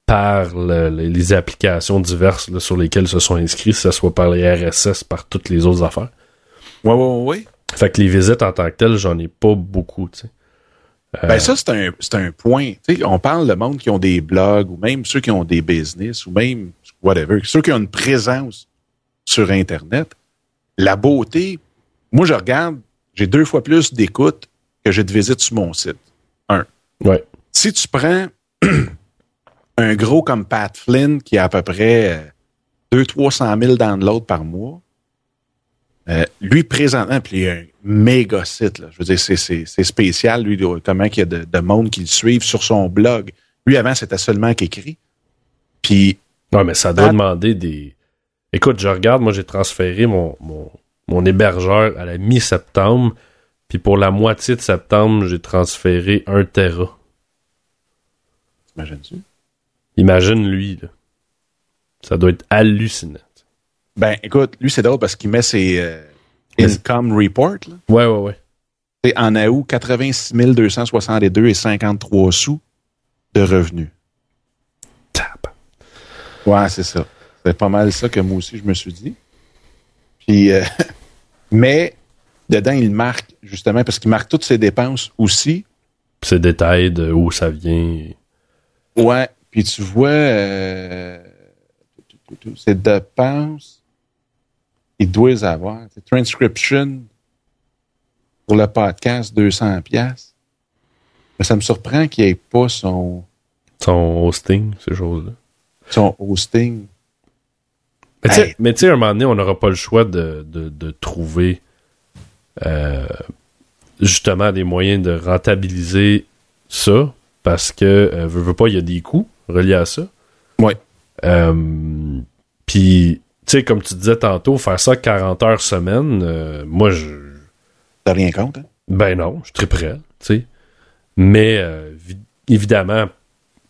par le- les, applications diverses là, sur lesquelles se sont inscrits, que ce soit par les RSS, par toutes les autres affaires. Ouais, ouais, ouais. Fait que les visites en tant que telles, j'en ai pas beaucoup, tu sais. Euh, Ben ça, c'est un, c'est un point. On parle de monde qui ont des blogs, ou même ceux qui ont des business, ou même whatever, ceux qui ont une présence sur Internet. La beauté, moi, je regarde, j'ai deux fois plus d'écoute que j'ai de visites sur mon site. Un. Ouais. Si tu prends [CLEARS THROAT] un gros comme Pat Flynn, qui a à peu près 200-300 000 downloads par mois, euh, lui, présentement, puis il y a un méga site. Là. Je veux dire, c'est, spécial, lui, de- comment il y a de, de monde qui le suivent sur son blog. Lui, avant, c'était seulement qu'écrit. Puis, Ouais, mais ça doit demander des. Écoute, je regarde, moi j'ai transféré mon, mon, mon hébergeur à la mi-septembre, puis pour la moitié de septembre, j'ai transféré un Tera. t'imagines-tu? Imagine lui, là. Ça doit être hallucinant. Ben, écoute, lui, c'est drôle parce qu'il met ses euh, income report. Là. Ouais, ouais, ouais. C'est en août, 86 262 et 53 sous de revenus. Tap. Ouais, c'est ça. C'est pas mal ça que moi aussi, je me suis dit. Puis, euh, [LAUGHS] mais, dedans, il marque, justement, parce qu'il marque toutes ses dépenses aussi. Ces détails de où ça vient. Ouais. Puis tu vois, euh, ses dépenses, il doit les avoir. C'est transcription pour le podcast, 200 pièces. Mais ça me surprend qu'il n'y ait pas son, Son hosting, ces choses-là. son hosting. Mais tu sais- Hey. mais tu sais, à un moment donné, on n'aura pas le choix de, de, de trouver euh, justement des moyens de rentabiliser ça parce que, euh, veux, veux pas, il y a des coûts reliés à ça. Ouais. Euh, Puis, tu sais, comme tu disais tantôt, faire ça 40 heures semaine, euh, moi, je. T'as rien contre, hein? Ben non, je suis très prêt, tu sais. Mais, euh, vi- évidemment,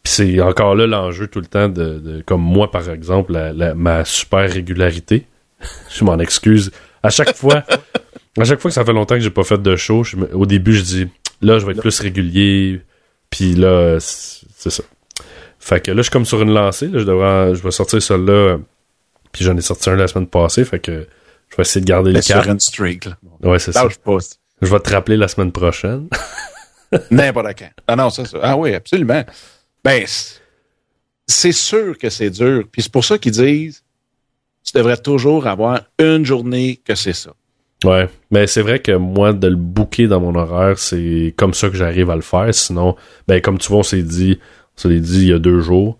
c'est encore là l'enjeu tout le temps de, de- comme moi, par exemple, la- la- ma super régularité. [LAUGHS] je m'en excuse. À chaque fois, à chaque fois que ça fait longtemps que j'ai pas fait de show, je au début, je dis, là, je vais être plus régulier. Puis là, c'est ça. Fait que là, je suis comme sur une lancée. Là, je, devrais, je vais sortir celui-là. euh, Puis j'en ai sorti un la semaine passée. Fait que je vais essayer de garder le sur cap. une streak, là. Ouais, c'est ça. Je vais te rappeler la semaine prochaine. [LAUGHS] N'importe quand. Ah non, ça, ça. Ah oui, absolument. Ben, c'est- c'est sûr que c'est dur. Puis c'est pour ça qu'ils disent, tu devrais toujours avoir une journée que c'est ça. Ouais, mais c'est vrai que moi, de le booker dans mon horaire, c'est comme ça que j'arrive à le faire. Sinon, ben comme tu vois, on s'est dit, on s'est dit il y a deux jours,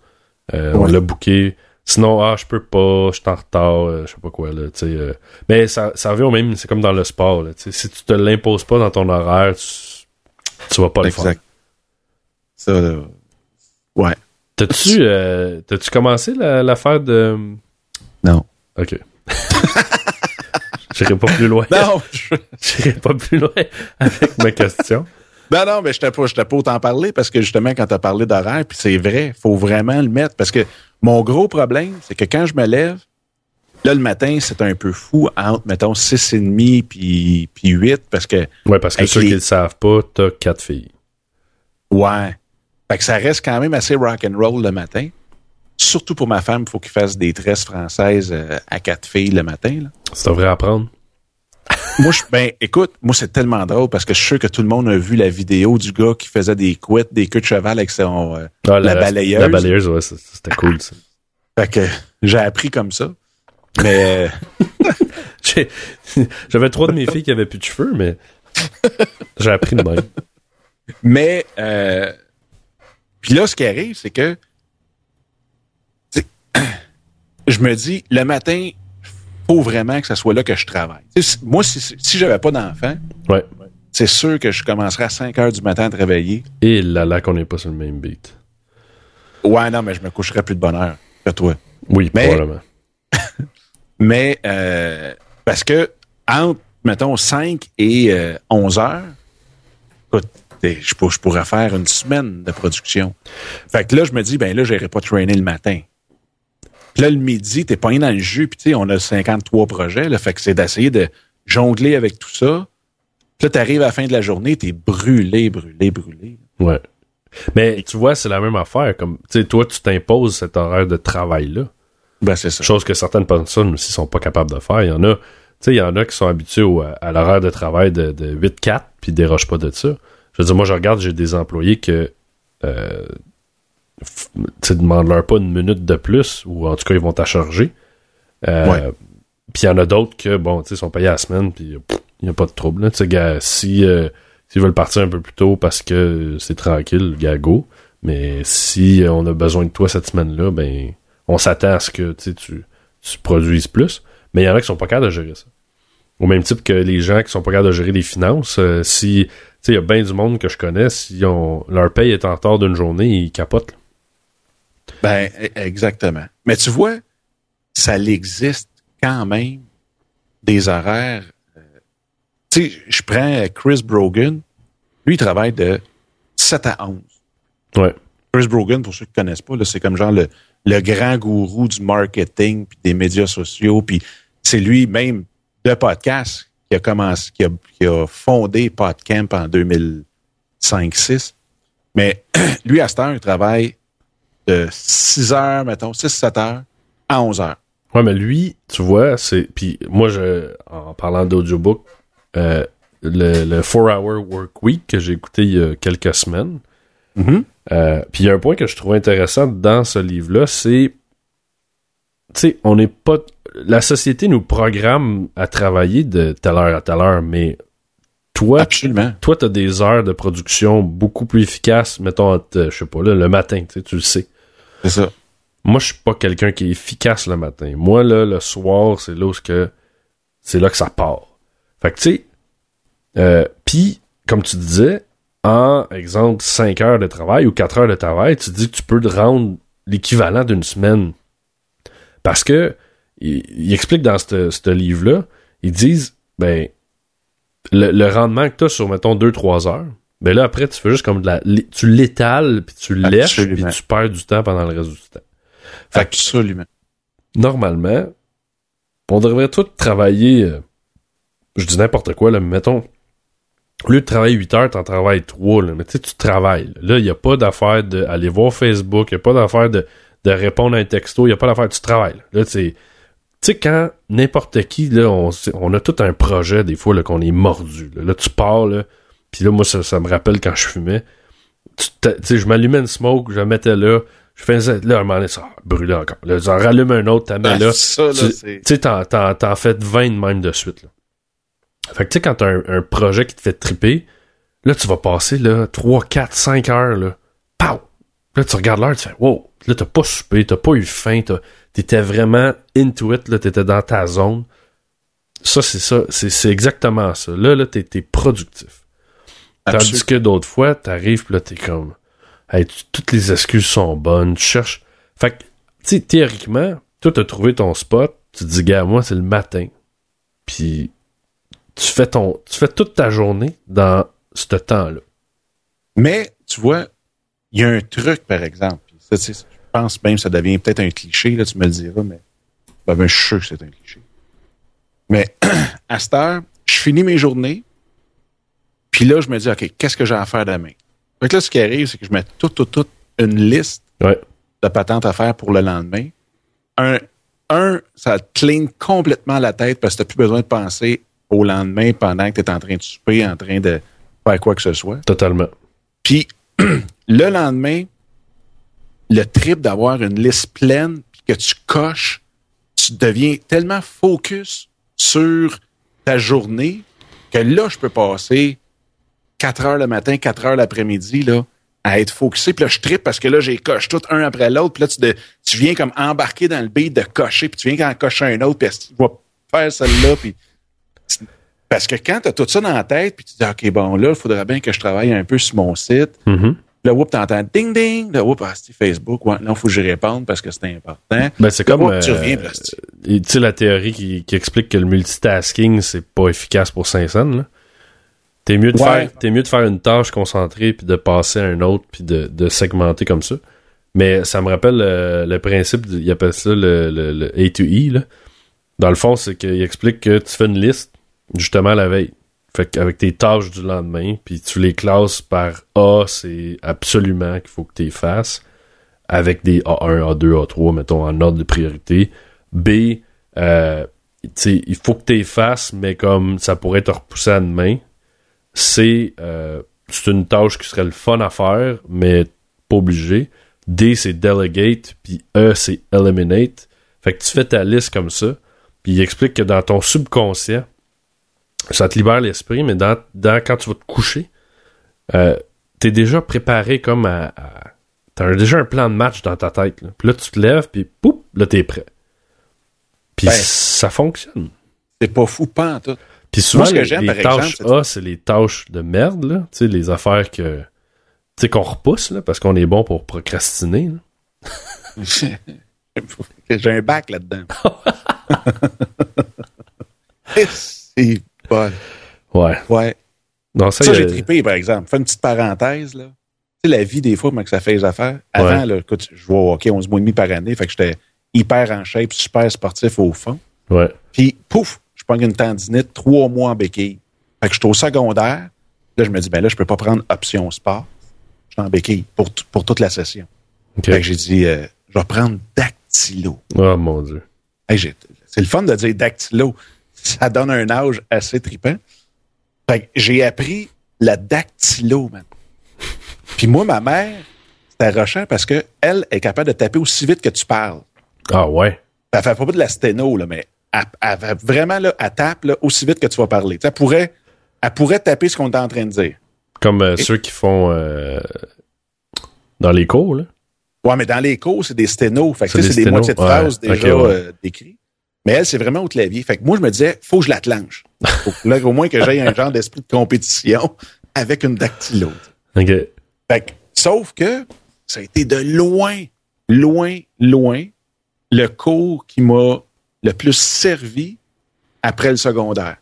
euh, on l'a booké. Sinon, ah, je peux pas, je suis en retard, euh, je sais pas quoi, là, tu sais. euh. mais ça, ça revient au même, c'est comme dans le sport, là. Si tu te l'imposes pas dans ton horaire, tu, tu vas pas le faire. Exact. Ça, là, ouais. T'as-tu euh, t'as-tu commencé la- l'affaire de. Non. Ok. [LAUGHS] J'irai pas plus loin. Non, je- [LAUGHS] J'irai pas plus loin avec ma question. Ben non, mais je t'ai pas, je pas autant parlé parce que justement, quand tu as parlé d'horaire, puis c'est vrai, faut vraiment le mettre parce que mon gros problème, c'est que quand je me lève, là, le matin, c'est un peu fou entre, mettons, 6 et demi puis, puis 8 parce que, Ouais, parce que ceux les- qui le savent pas, t'as quatre filles. ouais. Fait que ça reste quand même assez rock and roll le matin. Surtout pour ma femme, il faut qu'il fasse des tresses françaises euh, à quatre filles le matin. Là. Tu devrais apprendre. Moi, je, ben, écoute, moi, c'est tellement drôle parce que je suis sûr que tout le monde a vu la vidéo du gars qui faisait des couettes, des queues de cheval avec son, euh, Ah, La balayeuse. La balayeuse, ouais, c'était cool, ça. Fait que j'ai appris comme ça. Mais euh, [LAUGHS] J'avais trois de mes filles qui avaient plus de cheveux, mais j'ai appris de même. mais euh, puis là, ce qui arrive, c'est que [COUGHS] je me dis le matin, faut vraiment que ce soit là que je travaille. Si- moi, si, si j'avais pas d'enfant, Ouais. c'est sûr que je commencerais à 5 heures du matin à travailler. Et là, là, qu'on n'est pas sur le même beat. Ouais, non, mais je me coucherais plus de bonne heure que toi. Oui, Mais- probablement. [LAUGHS] Mais euh, parce que entre, mettons, 5 et euh, 11 heures, écoute, je pourrais faire une semaine de production. Fait que là, je me dis, ben là, j'irai pas traîner le matin. Puis là, le midi, t'es pas dans le jus, puis tu sais, on a 53 projets, là, fait que c'est d'essayer de jongler avec tout ça. Puis là, t'arrives à la fin de la journée, t'es brûlé, brûlé, brûlé. Ouais. Mais tu vois, c'est la même affaire. Comme, tu sais, toi, tu t'imposes cet horaire de travail-là. Ben, c'est ça. Chose que certaines personnes aussi sont pas capables de faire. Il y en a, tu sais, il y en a qui sont habitués au- à l'horaire de travail de, de 8-4 puis ils dérogent pas de ça. Je veux dire, moi, je regarde, j'ai des employés que, euh, tu sais, demande-leur pas une minute de plus ou en tout cas, ils vont t'à charger. Euh, Ouais. Puis il y en a d'autres que, bon, tu sais, sont payés à la semaine puis il n'y a pas de trouble. là. Tu sais, gars, si, euh, s'ils veulent partir un peu plus tôt parce que c'est tranquille, gars, go. Mais si on a besoin de toi cette semaine-là, ben, on s'attend à ce que tu, tu, tu produises plus. Mais il y en a qui sont pas capables de gérer ça. Au même type que les gens qui sont pas capables de gérer les finances, euh, si, tu sais, il y a bien du monde que je connais, si on, leur paye est en retard d'une journée, ils capotent. là. Ben, e- exactement. Mais tu vois, ça existe quand même des horaires. euh, tu sais, je prends Chris Brogan. Lui, il travaille de 7 à 11. Ouais. Chris Brogan, pour ceux qui ne connaissent pas, là, c'est comme genre le, le grand gourou du marketing puis des médias sociaux. Puis c'est lui même de podcast qui a commencé, qui a, qui a fondé PodCamp en 2005-6. Mais [CLEARS THROAT] lui, à cette heure, il travaille de 6 heures, mettons, 6-7 heures à 11 heures. Ouais, mais lui, tu vois, c'est. Puis moi, je, en parlant d'audiobook, euh, le, le 4-Hour Work Week que j'ai écouté il y a quelques semaines, euh, puis il y a un point que je trouve intéressant dans ce livre-là, c'est. Tu sais, on n'est pas. La société nous programme à travailler de telle heure à telle heure, mais toi, Absolument. toi, t'as des heures de production beaucoup plus efficaces, mettons, je sais pas, là, le matin, tu sais, tu le sais. C'est ça. Moi, je suis pas quelqu'un qui est efficace le matin. Moi, là, le soir, c'est là où que c'est là que ça part. Fait que, tu sais, euh, puis, comme tu disais, en, exemple, 5 heures de travail ou 4 heures de travail, tu dis que tu peux te rendre l'équivalent d'une semaine. Parce que, il, il explique dans ce ce livre-là, ils disent, ben, le, le rendement que tu as sur, mettons, 2-3 heures, ben là, après, tu fais juste comme de la, tu l'étales, puis tu lèches, puis tu perds du temps pendant le reste du temps. Fait que, Absolument. normalement, on devrait tout travailler, euh, je dis n'importe quoi, là, mais mettons, au lieu de travailler 8 heures, t'en travailles 3, là, mais tu sais, tu travailles. Là, il n'y a pas d'affaire d'aller voir Facebook, il n'y a pas d'affaire de, de répondre à un texto, il n'y a pas d'affaire, tu travailles. Là, tu sais, quand n'importe qui, là, on, on a tout un projet, des fois, là, qu'on est mordu. Là, Là, tu pars, là, puis là, moi, ça, ça me rappelle quand je fumais. Tu sais, je m'allumais une smoke, je la mettais là, je faisais, là, à un moment donné, ça brûlait encore. Là, j'en rallume un autre, t'as mets Ben, là. ça, tu sais, t'en, t'en, t'en fais 20 de même de suite. Là. Fait que tu sais, quand t'as un, un projet qui te fait triper, là, tu vas passer là, 3, 4, 5 heures. Là, Pow! Là, tu regardes l'heure, tu fais Wow! Là, t'as pas soupé, t'as pas eu faim, t'étais vraiment into it, là, t'étais dans ta zone. Ça, c'est ça, c'est, exactement ça. Là, là, t'es, t'es Tandis que d'autres fois, t'arrives, pis là, t'es comme hey, tu- toutes les excuses sont bonnes, tu cherches. Fait que, tu sais, théoriquement, toi, t'as trouvé ton spot, tu te dis, gars, moi, c'est le matin. Puis, tu fais ton, tu fais toute ta journée dans ce temps-là. Mais, tu vois, il y a un truc, par exemple. Ça, je pense même que ça devient peut-être un cliché, là, tu me le diras, mais ben, ben, je suis sûr que c'est un cliché. Mais [CLEARS THROAT] à cette heure, je finis mes journées, puis là, je me dis, OK, qu'est-ce que j'ai à faire demain? Fait que là, ce qui arrive, c'est que je mets toute, toute, toute une liste Ouais. de patentes à faire pour le lendemain. Un, un ça te clean complètement la tête parce que tu n'as plus besoin de penser au lendemain pendant que tu es en train de souper, en train de faire quoi que ce soit. Totalement. Puis [CLEARS THROAT] le lendemain, le trip d'avoir une liste pleine, puis que tu coches, tu deviens tellement focus sur ta journée que là, je peux passer 4 heures le matin, 4 heures l'après-midi, là, à être focusé. Puis là, je tripe parce que là, j'ai coche tout un après l'autre. Puis là, tu, de- tu viens comme embarquer dans le beat de cocher, puis tu viens qu'en cocher un autre, puis tu vas faire celle-là, puis parce que quand tu as tout ça dans la tête, puis tu dis, OK, bon, là, il faudrait bien que je travaille un peu sur mon site. Mhm. Là, whoop, t'entends ding ding. Là, whoop, ah, c'est Facebook. Ouais, non, faut que je réponde parce que c'est important. Ben, c'est Là, comme. whoop, tu euh, reviens, là, tu sais, la théorie qui, qui explique que le multitasking, c'est pas efficace pour Saint-Saëns, là. T'es mieux de Ouais. faire, mieux de faire une tâche concentrée puis de passer à un autre puis de, de segmenter comme ça. Mais ça me rappelle euh, le principe, il appelle ça le, le, le A to E, là. Dans le fond, c'est qu'il explique que tu fais une liste, justement, la veille. Fait qu'avec tes tâches du lendemain, puis tu les classes par A, c'est absolument qu'il faut que tu les fasses. Avec des A1, A2, A3, mettons, en ordre de priorité. B, euh, il faut que tu les fasses, mais comme ça pourrait te repousser à demain. C, euh, c'est une tâche qui serait le fun à faire, mais pas obligé. D, c'est delegate, puis E, c'est eliminate. Fait que tu fais ta liste comme ça, puis il explique que dans ton subconscient, ça te libère l'esprit, mais dans, dans- quand tu vas te coucher, euh, t'es déjà préparé comme à... à- t'as déjà un plan de match dans ta tête. Là. Puis là, tu te lèves, puis poup, là, t'es prêt. Puis Ben, ça fonctionne. c'est pas fou, pas en tout. Puis souvent, Moi, ce que les, j'aime, les par tâches exemple, A, c'est les tâches de merde, là. Tu sais, les affaires que... Tu sais, qu'on repousse, là, parce qu'on est bon pour procrastiner, là. [LAUGHS] J'ai un bac là-dedans. [LAUGHS] c'est bon. Ouais. Ouais. Non, ça, j'ai trippé, par exemple. Fais une petite parenthèse, là. Tu sais, la vie, des fois, comment que ça fait les affaires. Avant, Ouais. là, écoute, je au hockey 11 mois et demi par année, fait que j'étais hyper en shape, super sportif au fond. Ouais. Puis, pouf, je prends une tendinite, trois mois en béquille. Fait que je suis au secondaire. Là, je me dis, ben là, je peux pas prendre option sport. Je suis en béquille pour, pour toute la session. Fait que j'ai dit, euh, je vais prendre dactylo. Oh, mon Dieu. Hey, c'est le fun de dire dactylo. Ça donne un âge assez trippant. Fait que j'ai appris la dactylo, man. Puis moi, ma mère, c'était rochant parce que elle est capable de taper aussi vite que tu parles. Ah, ouais. Elle fait pas de la sténo, là, mais elle, vraiment, là, elle tape là, aussi vite que tu vas parler. Elle pourrait, elle pourrait taper ce qu'on est en train de dire. Comme euh, ceux qui font... euh, dans les cours, là. Ouais, mais dans les cours, c'est des sténos. Fait que, C'est des c'est des sténos, moitiés de ouais. phrases déjà Ok, ouais. euh, décrites. Mais elle, c'est vraiment au clavier. Fait que moi, je me disais, faut que je la clenche. Faut que, là, au moins que j'aie un genre d'esprit de compétition avec une dactylo. OK. Fait que, sauf que ça a été de loin, loin, loin le cours qui m'a le plus servi après le secondaire.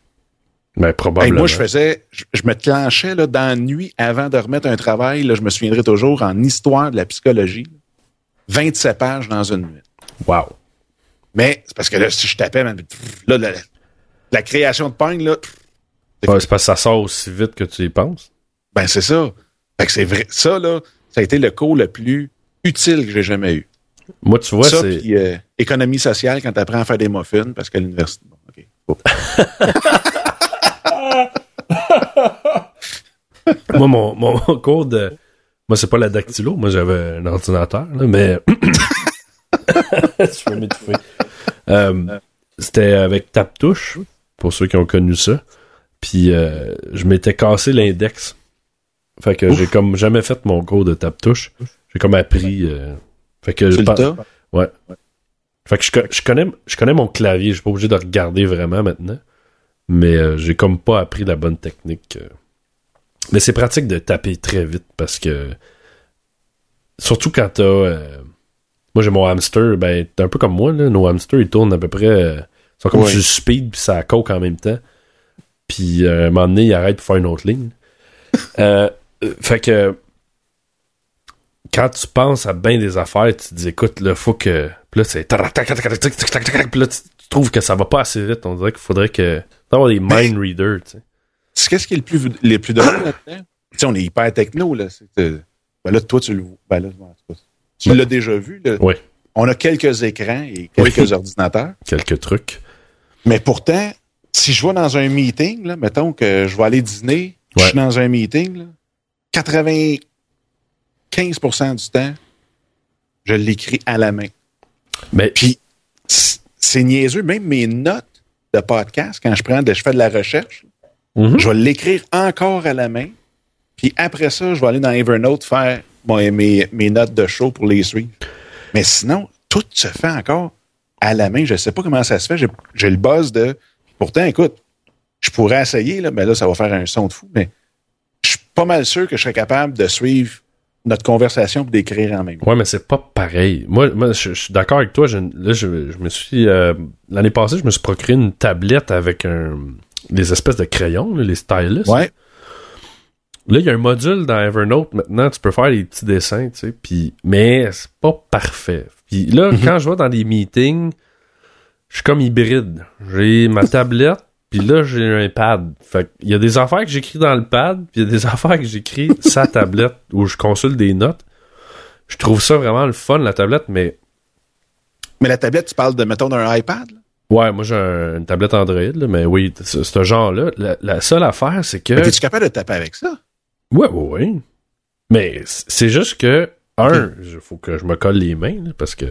Ben, Hey, probablement. moi, je faisais, je, je me clenchais là, dans la nuit avant de remettre un travail. Là, je me souviendrai toujours en histoire de la psychologie. 27 pages dans une nuit. Wow. Mais c'est parce que là, si je tapais, man, là, la, la création de peigne, là, Ouais, c'est parce que ça sort aussi vite que tu y penses. ben c'est ça. Fait que c'est vrai. Ça, là, ça a été le cours le plus utile que j'ai jamais eu. Moi, tu vois, ça, c'est... euh, économie sociale quand tu apprends à faire des muffins, parce qu'à l'université. Bon, [LAUGHS] moi, mon, mon cours de... Moi, c'est pas la dactylo. Moi, j'avais un ordinateur, là, mais... [LAUGHS] je vais m'étouffer. Euh, C'était avec tape-touche, pour ceux qui ont connu ça. Puis, euh, je m'étais cassé l'index. Fait que j'ai comme jamais fait mon cours de tape-touche. J'ai comme appris... euh, Fait que je Tu le pense- tas? Ouais. Fait que je, co- je connais, je connais mon clavier. Je suis pas obligé de regarder vraiment maintenant. Mais euh, j'ai comme pas appris la bonne technique. euh. Mais c'est pratique de taper très vite parce que surtout quand t'as. euh, moi, j'ai mon hamster, ben, t'es un peu comme moi, là. Nos hamsters, ils tournent à peu près. euh, ils sont comme Ouais. sur le speed, puis ça coque en même temps. Puis, euh, à un moment donné, ils arrêtent pour faire une autre ligne. Euh, euh, fait que. Quand tu penses à bien des affaires, tu te dis, écoute, là, faut que. Puis là, c'est. Puis là, tu, trouves que ça va pas assez vite. On dirait qu'il faudrait que. D'avoir des mind readers, tu sais. Qu'est-ce qui est le plus, le plus drôle là-dedans? Tu sais, on est hyper techno, là. Euh, ben là, toi, tu le ben là, tu l'as déjà vu, là. Oui. On a quelques écrans et quelques [LAUGHS] ordinateurs. Quelques trucs. Mais pourtant, si je vais dans un meeting, là, mettons que je vais aller dîner, je suis dans un meeting, là, 95% du temps, je l'écris à la main. Mais. Puis, c'est niaiseux, même mes notes de podcast, quand je prends, de, je fais de la recherche, Mhm. je vais l'écrire encore à la main. Puis après ça, je vais aller dans Evernote faire mon- mes, mes notes de show pour les suivre. Mais sinon, tout se fait encore à la main. Je ne sais pas comment ça se fait. J'ai j'ai le buzz de. Pourtant, écoute, je pourrais essayer, là, mais là, ça va faire un son de fou. Mais je suis pas mal sûr que je serais capable de suivre notre conversation et d'écrire en même temps. Ouais, mais c'est pas pareil. Moi, moi je, je suis d'accord avec toi. Je, là, je, je me suis. euh, L'année passée, je me suis procuré une tablette avec un, des espèces de crayons, les stylus. Ouais. Là, il y a un module dans Evernote maintenant, tu peux faire des petits dessins, tu sais, puis mais c'est pas parfait. Puis là, Mhm. quand je vais dans des meetings, je suis comme hybride. J'ai ma [LAUGHS] tablette, puis là, j'ai un pad. Fait il y a des affaires que j'écris dans le pad, puis il y a des [LAUGHS] affaires que j'écris sa tablette où je consulte des notes. Je trouve ça vraiment le fun, la tablette, mais Mais la tablette, tu parles de, mettons, d'un iPad? là? ouais, moi j'ai un- une tablette Android, là, mais oui, ce, ce genre-là, la, la seule affaire, c'est que... Mais Es-tu capable de taper avec ça? Ouais, ouais, ouais. Mais c'est juste que, un, il faut que je me colle les mains, là, parce que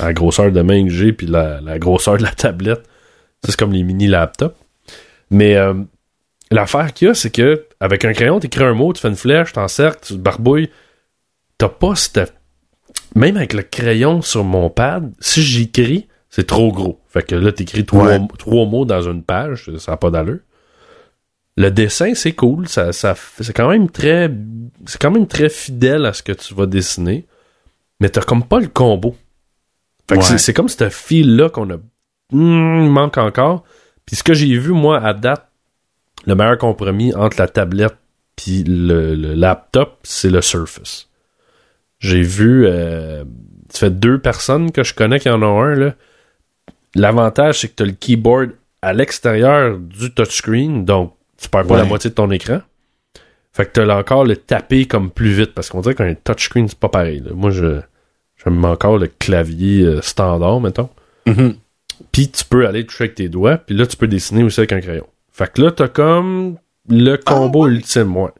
la grosseur de main que j'ai, puis la, la grosseur de la tablette, c'est comme les mini laptops. Mais euh, l'affaire qu'il y a, c'est que avec un crayon, tu écris un mot, tu fais une flèche, tu encercles, tu te barbouilles. T'as pas cette. Même avec le crayon sur mon pad, si j'écris, c'est trop gros. Fait que là, t'écris trois, Ouais. trois mots dans une page, ça n'a pas d'allure. Le dessin, c'est cool. Ça, ça, c'est quand même très, c'est quand même très fidèle à ce que tu vas dessiner. Mais t'as comme pas le combo. Fait que Ouais. c'est comme ce fil-là qu'on a, Il manque encore. Puis ce que j'ai vu, moi, à date, le meilleur compromis entre la tablette puis le, le laptop, c'est le Surface. J'ai vu, euh, ça fait deux personnes que je connais qui en ont un, là. L'avantage, c'est que tu as le keyboard à l'extérieur du touchscreen, donc tu perds pas Ouais. la moitié de ton écran. Fait que tu as encore le taper comme plus vite, parce qu'on dirait qu'un touchscreen, c'est pas pareil. là. Moi, je j'aime encore le clavier euh, standard, mettons. Mhm. Puis tu peux aller toucher avec tes doigts, puis là, tu peux dessiner aussi avec un crayon. Fait que là, t'as comme le combo Ah ouais. ultime, ouais.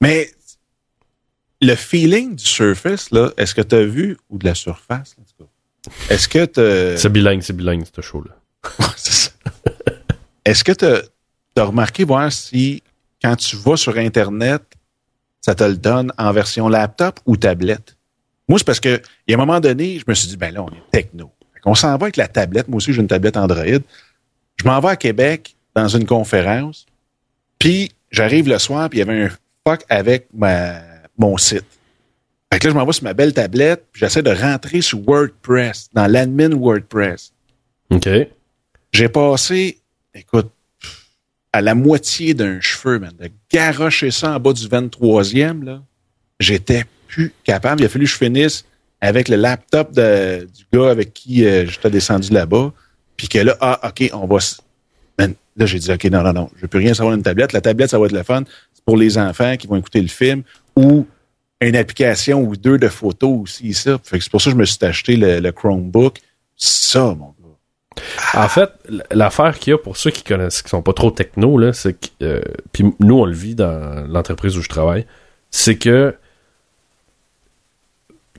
Mais le feeling du Surface, là, est-ce que tu as vu, ou de la surface, en tout cas, est-ce que tu C'est bilingue, c'est bilingue, ce show-là. [LAUGHS] Est-ce que tu as remarqué voir si quand tu vas sur Internet, ça te le donne en version laptop ou tablette? Moi, c'est parce que il y a un moment donné, je me suis dit, ben là, on est techno. On s'en va avec la tablette. Moi aussi, j'ai une tablette Android. Je m'en vais à Québec dans une conférence, puis j'arrive le soir, puis il y avait un fuck avec ma, mon site. Fait que là, je m'en vais sur ma belle tablette, puis j'essaie de rentrer sur WordPress, dans l'admin WordPress. OK. J'ai passé, écoute, à la moitié d'un cheveu, man. De garocher ça en bas du 23e, là. J'étais plus capable. Il a fallu que je finisse avec le laptop de- du gars avec qui euh, j'étais descendu là-bas. Puis que là, ah, OK, on va. Man, là, j'ai dit, OK, non, non, non, je ne peux rien savoir d'une tablette. La tablette, ça va être le fun. C'est pour les enfants qui vont écouter le film ou une application ou deux de photos aussi, ça. Fait que c'est pour ça que je me suis acheté le, le Chromebook. Ça, mon gars. En fait, l- l'affaire qu'il y a pour ceux qui connaissent, qui sont pas trop techno, là, c'est que, euh, puis nous, on le vit dans l'entreprise où je travaille, c'est que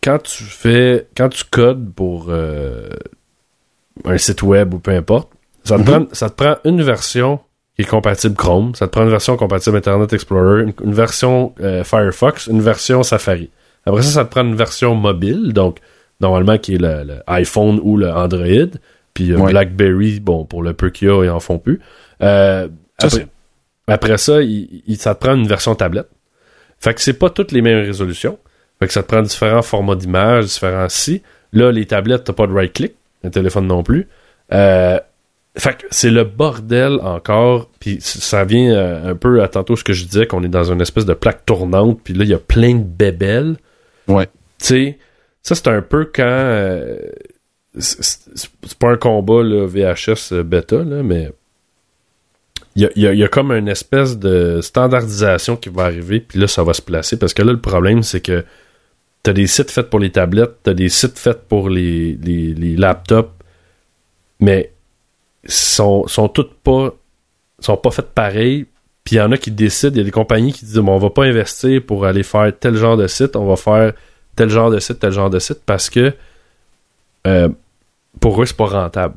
quand tu fais, quand tu codes pour euh, un site web ou peu importe, ça te, Mhm. prend, ça te prend une version qui est compatible Chrome, ça te prend une version compatible Internet Explorer, une, une version euh, Firefox, une version Safari. Après ça, ça te prend une version mobile, donc normalement qui est le, le iPhone ou le Android, puis euh, Ouais. BlackBerry, bon, pour le peu qu'il y a, ils en font plus. Euh, Ça, après, ça, il, il- ça te prend une version tablette. Fait que c'est pas toutes les mêmes résolutions. Fait que ça te prend différents formats d'image, différents si. Là, les tablettes, t'as pas de right-click. Un téléphone non plus. Euh, fait que c'est le bordel encore. Puis ça vient euh, un peu à tantôt ce que je disais, qu'on est dans une espèce de plaque tournante. Puis là, il y a plein de bébelles. Ouais. Tu sais, ça c'est un peu quand... euh, c'est- pas un combat là, VHS euh, bêta, là, mais... Il y a, y a comme une espèce de standardisation qui va arriver, puis là, ça va se placer. Parce que là, le problème, c'est que t'as des sites faits pour les tablettes, t'as des sites faits pour les, les, laptops, mais sont, sont toutes pas sont pas faites pareil. Puis il y en a qui décident, il y a des compagnies qui disent bon, on va pas investir pour aller faire tel genre de site, on va faire tel genre de site, tel genre de site, parce que euh, pour eux, c'est pas rentable.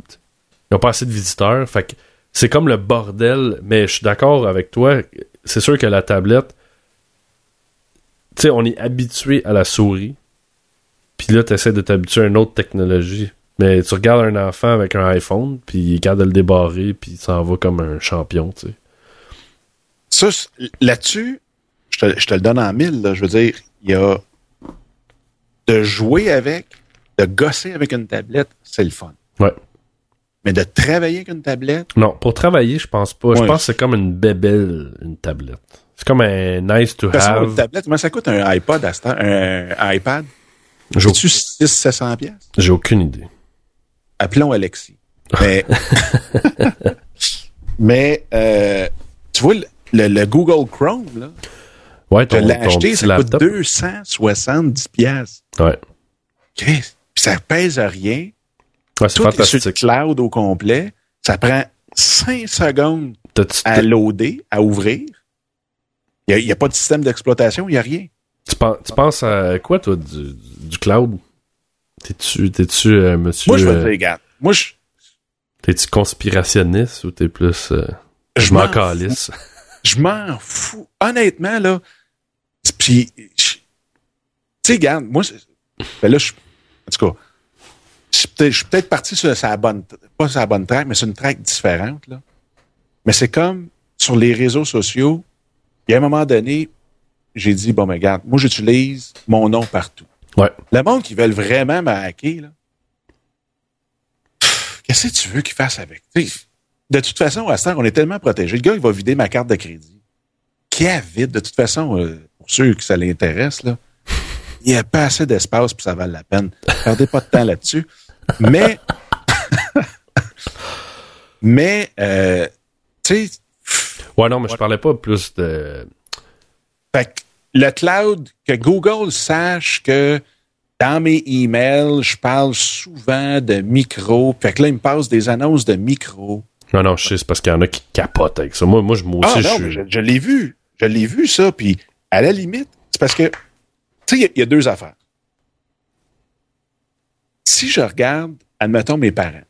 Ils ont pas assez de visiteurs. Fait que c'est comme le bordel, mais je suis d'accord avec toi. C'est sûr que la tablette, sais, on est habitué à la souris. Puis là, tu essaies de t'habituer à une autre technologie. Mais tu regardes un enfant avec un iPhone, puis il est capable de le débarrer, puis il s'en va comme un champion, tu sais. Ça, là-dessus, je te, je te le donne en mille. là. Je veux dire, il y a de jouer avec, de gosser avec une tablette, c'est le fun. Ouais. Mais de travailler avec une tablette, Non, pour travailler, je pense pas. Je pense que c'est comme une bébelle, une tablette. C'est comme un nice to parce que une have. tablette, comment ça coûte un iPod à ce temps, un iPad? J'ai J'ai-tu 600-700 piastres? j'ai aucune idée. Appelons Alexis. Mais, [LAUGHS] mais euh, tu vois, le, le- le Google Chrome, là, Ouais, ton, ton acheté, ça laptop. coûte 270 piastres. Ouais. Chris, Puis ça pèse à rien. Ouais, c'est est sur le fantastique. cloud au complet. Ça prend 5 secondes à loader, à ouvrir. Il n'y a, pas de système d'exploitation, il n'y a rien. Tu, penses, tu penses à quoi, toi, du, du cloud? T'es-tu, t'es-tu, euh, monsieur, Moi, je vais euh, dire, regarde, moi, je, t'es-tu conspirationniste ou t'es plus, euh, je m'en calisse? [LAUGHS] Je m'en fous. Honnêtement, là. Puis, tu sais, regarde, moi, c'est- ben là, je, en tout cas, je suis peut-être, parti sur sa bonne, pas sur la bonne track, mais sur une track différente, là. Mais c'est comme sur les réseaux sociaux, il y a un moment donné, j'ai dit, bon, mais regarde, moi, j'utilise mon nom partout. Ouais. Le monde qui veulent vraiment me hacker, là, qu'est-ce que tu veux qu'ils fassent avec? Tu sais, de toute façon, à ce temps, on est tellement protégé. Le gars, il va vider ma carte de crédit. Qui a vide? De toute façon, euh, pour ceux que ça l'intéresse, là, il n'y a pas assez d'espace pour ça vaut la peine. Perdez pas de temps là-dessus. Mais, [LAUGHS] mais, euh, tu sais, Ouais, non, mais je parlais pas plus de, Fait que le cloud, que Google sache que dans mes emails, je parle souvent de micro. Fait que là, il me passe des annonces de micro. non, non, je sais, c'est parce qu'il y en a qui capotent avec ça. Moi, moi, je, moi aussi, Ah non, je, je l'ai vu. Je l'ai vu, ça. Puis à la limite, c'est parce que, tu sais, il y y, a deux affaires. Si je regarde, admettons mes parents,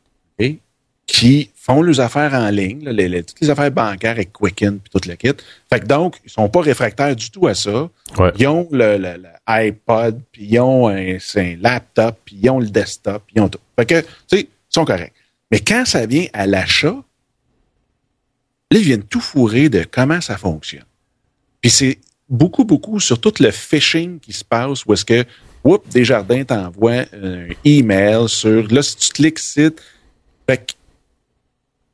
qui font leurs affaires en ligne, là, les- les- toutes les affaires bancaires avec Quicken puis tout le kit. Fait que donc, ils sont pas réfractaires du tout à ça. Ouais. Ils ont le, le- le iPod, puis ils ont un, un laptop, puis ils ont le desktop, puis ils ont tout. Fait que, tu sais, ils sont corrects. Mais quand ça vient à l'achat, là, ils viennent tout fourrer de comment ça fonctionne. Puis c'est beaucoup, beaucoup sur tout le phishing qui se passe où est-ce que, oups, Desjardins t'envoie un email sur, là, si tu cliques site, fait que,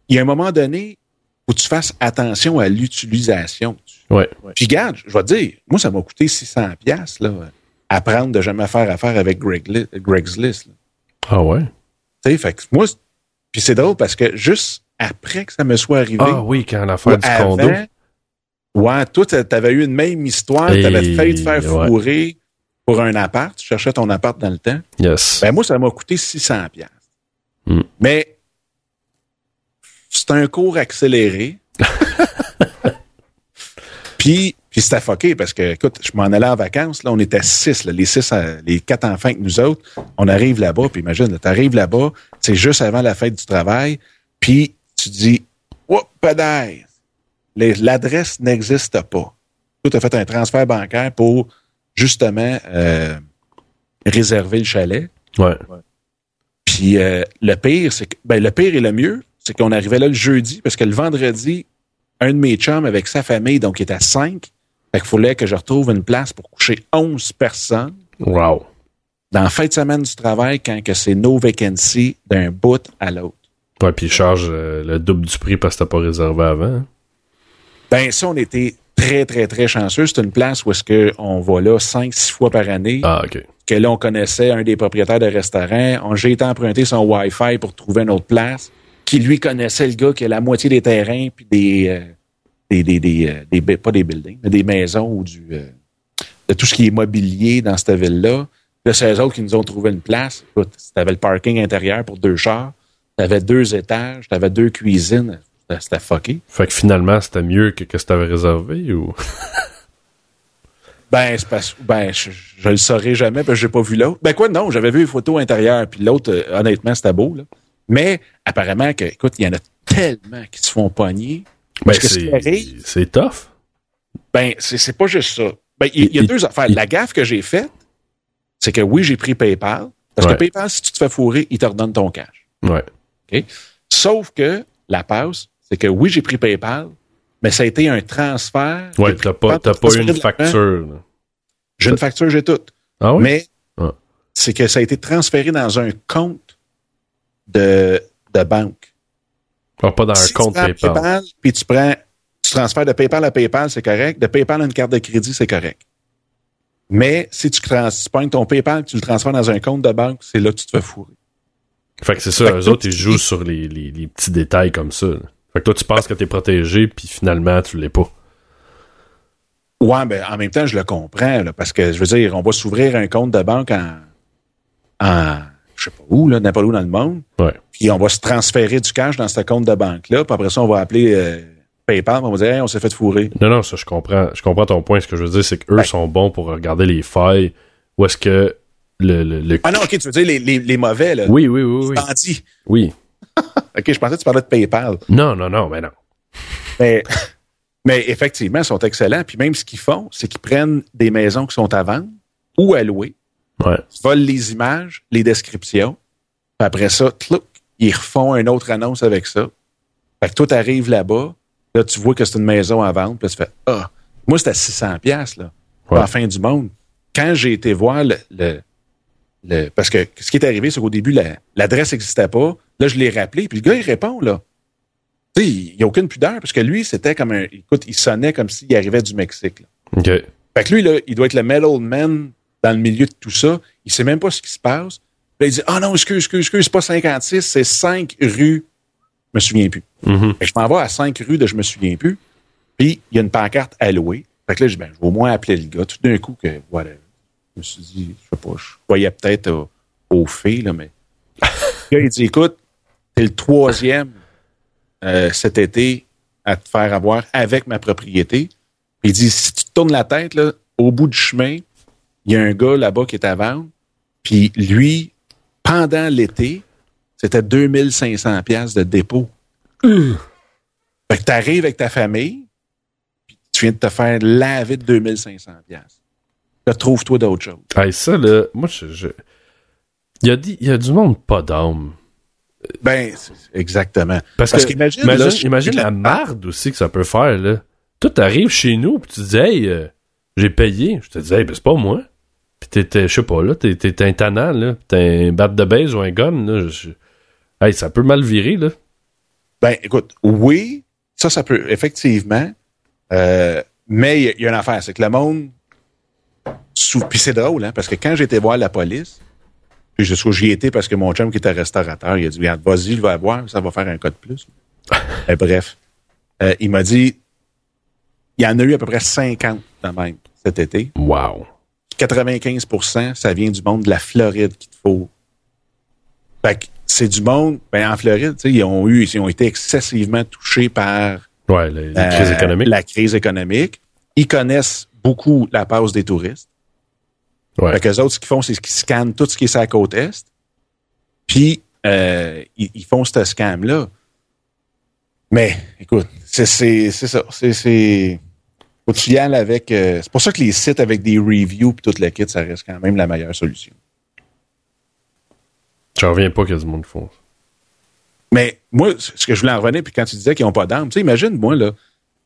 il y a un moment donné où tu fasses attention à l'utilisation. ouais. Puis garde, je vais te dire, moi, ça m'a coûté 600 pièces là, apprendre de jamais faire affaire avec Greg Greg's List. là. Ah ouais? Tu sais, fait que moi, puis c'est drôle parce que juste après que ça me soit arrivé, Ah oui, quand l'affaire du avant, condo. ouais, toi, t'a- t'avais eu une même histoire, Et- t'avais failli te faire ouais. fourrer pour un appart, tu cherchais ton appart dans le temps. Yes. Ben moi, ça m'a coûté 600 pièces. Hmm. Mais c'est un cours accéléré. [LAUGHS] puis, puis c'était fucké parce que, écoute, je m'en allais en vacances. Là, on était six, là, les six, euh, les quatre enfants que nous autres. On arrive là-bas, puis imagine, tu arrives là-bas, c'est juste avant la fête du travail, puis tu dis, padaille, les- l'adresse n'existe pas. Tu as fait un transfert bancaire pour justement euh, réserver le chalet. Ouais. Puis euh, le pire, c'est que ben, le pire et le mieux, c'est qu'on arrivait là le jeudi, parce que le vendredi, un de mes chums avec sa famille, donc il était à cinq, fait qu'il fallait que je retrouve une place pour coucher 11 personnes. Wow. Dans la fin de semaine du travail, quand que c'est no vacancy d'un bout à l'autre. Ouais, puis ils chargent euh, le double du prix parce que t'as pas réservé avant. hein? Ben, ça, on était très, très, très chanceux. C'est une place où est-ce qu'on va là cinq, six fois par année. Ah, OK. Que là, on connaissait un des propriétaires de restaurant. J'ai été emprunter son Wi-Fi pour trouver une autre place. Qui lui connaissait le gars qui a la moitié des terrains puis des, euh, des, des, des, euh, des pas des buildings, mais des maisons ou du, euh, de tout ce qui est mobilier dans cette ville-là. Là, c'est eux autres qui nous ont trouvé une place. Écoute, t'avais le parking intérieur pour deux chars. T'avais deux étages. T'avais deux cuisines. C'était- fucké. Fait que finalement, c'était mieux que ce que t'avais réservé ou? [LAUGHS] Ben, c'est parce ben, je, je le saurais jamais parce que j'ai pas vu l'autre. Ben quoi, non, j'avais vu les photos intérieures, puis l'autre, euh, honnêtement, c'était beau, là. Mais apparemment que, écoute, il y en a tellement qui se font pogner. Ben, c'est tough. Ben, c'est pas juste ça. Ben, il il y a Il- deux affaires. il- La gaffe que j'ai faite, c'est que oui, j'ai pris PayPal. Parce Ouais. que PayPal, si tu te fais fourrer, il te redonne ton cash. Ouais. Sauf que la passe, c'est que oui, j'ai pris PayPal, mais ça a été un transfert. J'ai pris t'as pas, pour pas une facture. J'ai une facture, j'ai tout. Ah oui? Mais Ah. c'est que ça a été transféré dans un compte de, de banque. Ah, pas dans un compte PayPal. puis tu prends, tu transfères de PayPal à PayPal, c'est correct. De PayPal à une carte de crédit, c'est correct. Mais si tu, trans, tu prends ton PayPal, tu le transfères dans un compte de banque, c'est là que tu te fais fourrer. Fait que c'est ça, Fait eux autres, ils jouent sur les, les, les petits détails comme ça. là. Fait que toi, tu penses que t'es protégé, puis finalement, tu l'es pas. Ouais, ben, en même temps, je le comprends, là, parce que, je veux dire, on va s'ouvrir un compte de banque en, en je sais pas où, là, n'importe où dans le monde, Ouais. puis on va se transférer du cash dans ce compte de banque-là, puis après ça, on va appeler euh, PayPal, on va dire, Hey, on s'est fait fourrer. Non, non, ça, je comprends. Je comprends ton point. Ce que je veux dire, c'est qu'eux Ben. sont bons pour regarder les failles. Où est-ce que le, le, le- Ah non, OK, tu veux dire les, les, les mauvais, là. Oui, oui, oui, oui. Bandits. Oui. [LAUGHS] OK, je pensais que tu parlais de PayPal. Non, non, non, mais non. [LAUGHS] Mais, mais effectivement, ils sont excellents. Puis même ce qu'ils font, c'est qu'ils prennent des maisons qui sont à vendre ou à louer, Ouais. ils volent les images, les descriptions, puis après ça, tlouc, ils refont une autre annonce avec ça. Fait que toi, t'arrives là-bas, là, tu vois que c'est une maison à vendre, puis là, tu fais Ah, moi, c'était à 600 pièces là, Ouais. à la fin du monde. Quand j'ai été voir le, le, le- parce que ce qui est arrivé, c'est qu'au début, la- l'adresse n'existait pas. Là, je l'ai rappelé, puis le gars, il répond, là. Tu sais, il n'y a aucune pudeur, parce que lui, c'était comme un. Écoute, il sonnait comme s'il arrivait du Mexique. là. OK. Fait que lui, là, il doit être le metal man dans le milieu de tout ça. Il sait même pas ce qui se passe. Puis là, il dit Ah non, excuse, excuse, excuse, c'est pas 56, c'est 5 rues. Je me souviens plus. Que je m'en vais à 5 rues de je me souviens plus. Puis il y a une pancarte à louer. Fait que là, je ben, je vais au moins appeler le gars. Tout d'un coup, que voilà. Je me suis dit, je sais pas, je voyais peut-être au, au fait, là, mais. [LAUGHS] le gars, il dit, écoute, t'es le troisième euh, cet été à te faire avoir avec ma propriété. Puis il dit, si tu te tournes la tête, là, au bout du chemin, il y a un gars là-bas qui est à vendre. Puis lui, pendant l'été, c'était 2500 pièces de dépôt. Fait que t'arrives avec ta famille, puis tu viens de te faire laver de 2500 pièces. Là, trouve-toi d'autres choses. Hey, ça, là, moi, je. je- Il, y a dit, il y a du monde pas d'âme. Ben, exactement. Parce, Parce que, qu'imagine, imagine, là, la marde aussi que ça peut faire, là. Toi, t'arrives chez nous, puis tu dis, hey, euh, j'ai payé. Je te dis, hey, ben, c'est pas moi. Puis t'es, je sais pas, là, t'es, t'es un tannant, là. T'es un batte de base ou un gun, là. je- Hey, ça peut mal virer, là. Ben, écoute, oui, ça, ça peut, effectivement. Euh, mais il y, a- il y a une affaire, c'est que le monde. sou- Puis c'est drôle, hein, parce que quand j'étais voir la police, puis je j'y étais parce que mon chum qui était restaurateur, il a dit vas-y, je vais boire, ça va faire un code plus. [LAUGHS] Mais bref. Euh, il m'a dit il y en a eu à peu près 50 de même cet été. Wow. 95% ça vient du monde de la Floride qu'il te faut. Fait que c'est du monde, ben en Floride, ils ont eu, ils ont été excessivement touchés par Ouais, euh, crise économique. la crise économique. Ils connaissent beaucoup la passe des touristes. Ouais. Fait qu'eux autres, ce qu'ils font, c'est qu'ils scannent tout ce qui est la côte Est. Puis, euh, ils, ils font ce scam-là. Mais, écoute, c'est ça. C'est. C'est- Faut que tu y ailles avec. euh, c'est pour ça que les sites avec des reviews et tout le kit, ça reste quand même la meilleure solution. Je reviens pas qu'il y a du monde font. Mais moi, ce que je voulais en revenir, puis quand tu disais qu'ils n'ont pas d'armes, tu sais, imagine, moi, là,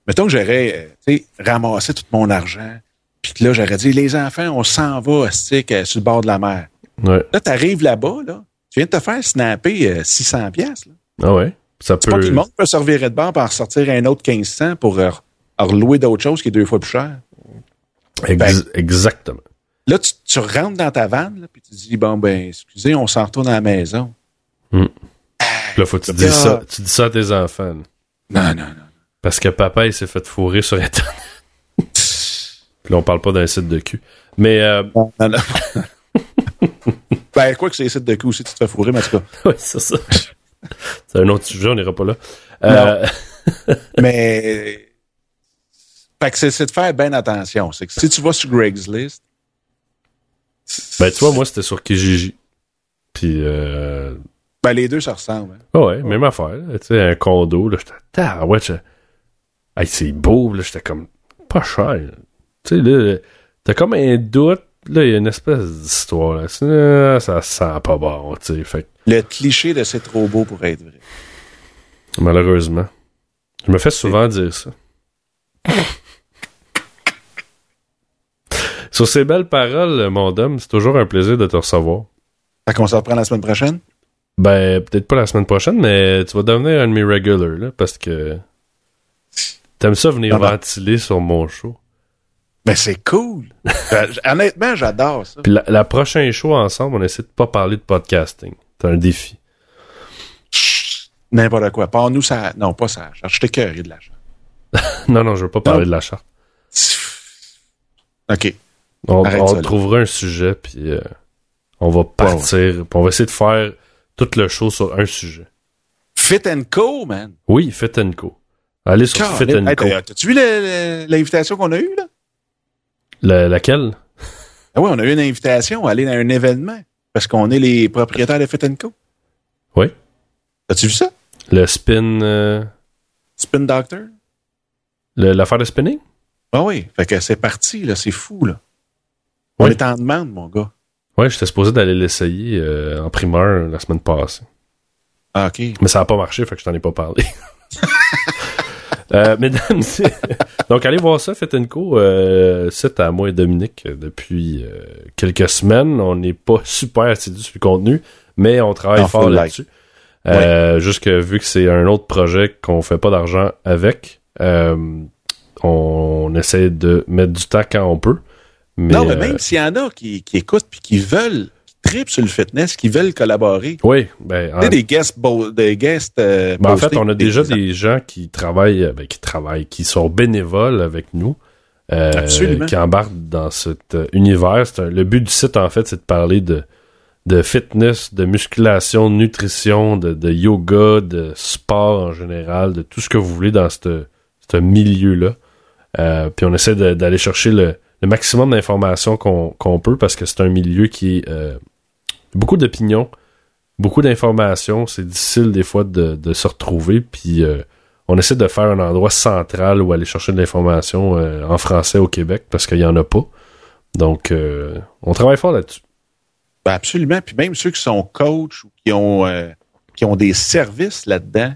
mettons que j'aurais, euh, tu sais, ramassé tout mon argent, Puis que là, j'aurais dit, les enfants, on s'en va, stick, euh, sur le bord de la mer. Ouais. Là, t'arrives là-bas, là, tu viens de te faire snapper euh, 600 pièces. Ah ouais? Ça C'est pas peut. tout le monde peut se revirer de bord pour en ressortir un autre 1500 pour euh, relouer d'autres choses qui est deux fois plus cher. Ex- Ben- exactement. Là, tu, tu rentres dans ta vanne, là, puis tu dis, bon, ben, excusez, on s'en retourne à la maison. Là, faut que tu Ah. dis ça. Tu dis ça à tes enfants. là. Non, non, non. Parce que papa, il s'est fait fourrer sur Internet. [LAUGHS] Puis là, on parle pas d'un site de cul. Mais, euh, Non, non. ben, quoi que c'est les sites de coups aussi, tu te fais fourrer, mais en tout cas. [LAUGHS] ouais, c'est ça. c'est un autre sujet, on n'ira pas là. Euh, [LAUGHS] Mais. Fait que c'est de faire bien attention. C'est que si tu vas sur Craigslist. ben, tu vois, moi, c'était sur Kijiji. Puis, euh, Ben, les deux se ressemblent. hein. ah ouais, même affaire. là. Tu sais, un condo, là, j'étais, ah ouais, hey, c'est beau, là, j'étais comme, pas cher. là. Tu sais, là, t'as comme un doute, là, il y a une espèce d'histoire, là. Ah, Ça sent pas bon, tu sais. Fait que, Le cliché de c'est trop beau pour être vrai. malheureusement. Je me fais souvent dire ça. Sur ces belles paroles, mon dame, c'est toujours un plaisir de te recevoir. Fait qu'on se reprend la semaine prochaine? Ben, peut-être pas la semaine prochaine, mais tu vas devenir un de mes regulars, là, parce que t'aimes ça venir ventiler sur mon show. Ben, c'est cool. [LAUGHS] Ben, Honnêtement, j'adore ça. Puis la, la prochaine show ensemble, on essaie de pas parler de podcasting. C'est un défi. Chut, N'importe quoi. Pas nous, ça. Non, pas ça. Je t'écœuré de l'achat. [LAUGHS] non, non, je veux pas parler de la charte. OK. On, trouvera un sujet, puis euh, on va partir, puis on va essayer de faire tout le show sur un sujet. Fit and Co, man. Oui, Fit and Co. Allez sur Fit and Hey, Co. t'as- T'as-tu vu l'invitation qu'on a eue, là? La- laquelle? Ah oui, on a eu une invitation à aller dans un événement parce qu'on est les propriétaires de Fit and Co. Oui. As-tu vu ça? Le spin... euh, Spin Doctor? L'affaire de spinning? Ah oui. Fait que c'est parti, là. C'est fou, là. On Oui. est en demande, mon gars. Ouais, j'étais supposé d'aller l'essayer euh, en primeur la semaine passée. Ah, OK. Mais ça n'a pas marché, fait que je t'en ai pas parlé. [LAUGHS] Euh, mesdames, donc allez voir ça, Fit Co. Euh, site à moi et Dominique depuis euh, quelques semaines. On n'est pas super assidus sur le contenu, mais on travaille fort là-dessus. Juste que vu que c'est un autre projet qu'on fait pas d'argent avec, on essaie de mettre du temps quand on peut. Mais, non, mais euh, même s'il y en a qui, qui écoutent puis qui veulent, tripent sur le fitness, qui veulent collaborer. oui, ben, sais, des guests, des guests euh, Ben, en fait, on a déjà des gens qui travaillent, euh, ben, qui travaillent, qui sont bénévoles avec nous, euh, Absolument. qui embarquent dans cet univers. Un- le but du site, en fait, c'est de parler de, de fitness, de musculation, de nutrition, de, de yoga, de sport en général, de tout ce que vous voulez dans ce milieu-là. Euh, puis on essaie d'aller chercher le, le maximum d'informations qu'on qu'on peut parce que c'est un milieu qui est euh, beaucoup d'opinions, beaucoup d'informations. C'est difficile des fois de, de se retrouver. Puis euh, on essaie de faire un endroit central où aller chercher de l'information euh, en français au Québec parce qu'il n'y en a pas. Donc euh, on travaille fort là-dessus. Ben, absolument. Puis même ceux qui sont coachs ou qui ont, euh, qui ont des services là-dedans,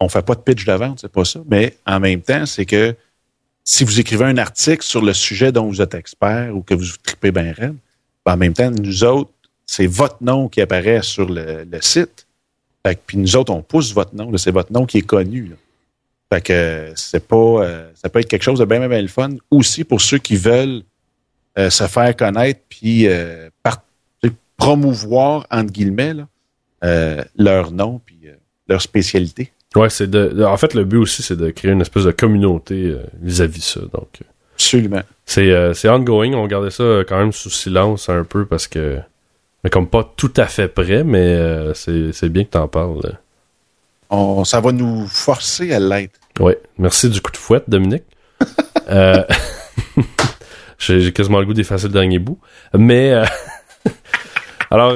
on fait pas de pitch de vente, c'est pas ça. Mais en même temps, c'est que si vous écrivez un article sur le sujet dont vous êtes expert ou que vous tripez bien raide, ben, en même temps, nous autres, c'est votre nom qui apparaît sur le, site. Fait que, puis nous autres, on pousse votre nom. C'est votre nom qui est connu. là. Fait que c'est pas. euh, ça peut être quelque chose de bien, bien, bien le fun. Aussi pour ceux qui veulent euh, se faire connaître puis euh, promouvoir, entre guillemets, euh, leur nom puis leur spécialité. Ouais, c'est de, En fait, le but aussi, c'est de créer une espèce de communauté euh, vis-à-vis ça. Donc euh, Absolument. c'est euh, c'est ongoing. On gardait ça quand même sous silence un peu parce que est comme pas tout à fait prêt, mais euh, c'est bien que t'en parles. là. On, ça va nous forcer à l'être. Ouais, merci du coup de fouette, Dominique. [LAUGHS] Euh, [LAUGHS] J'ai quasiment le goût d'effacer le dernier bout. Mais, [LAUGHS] alors,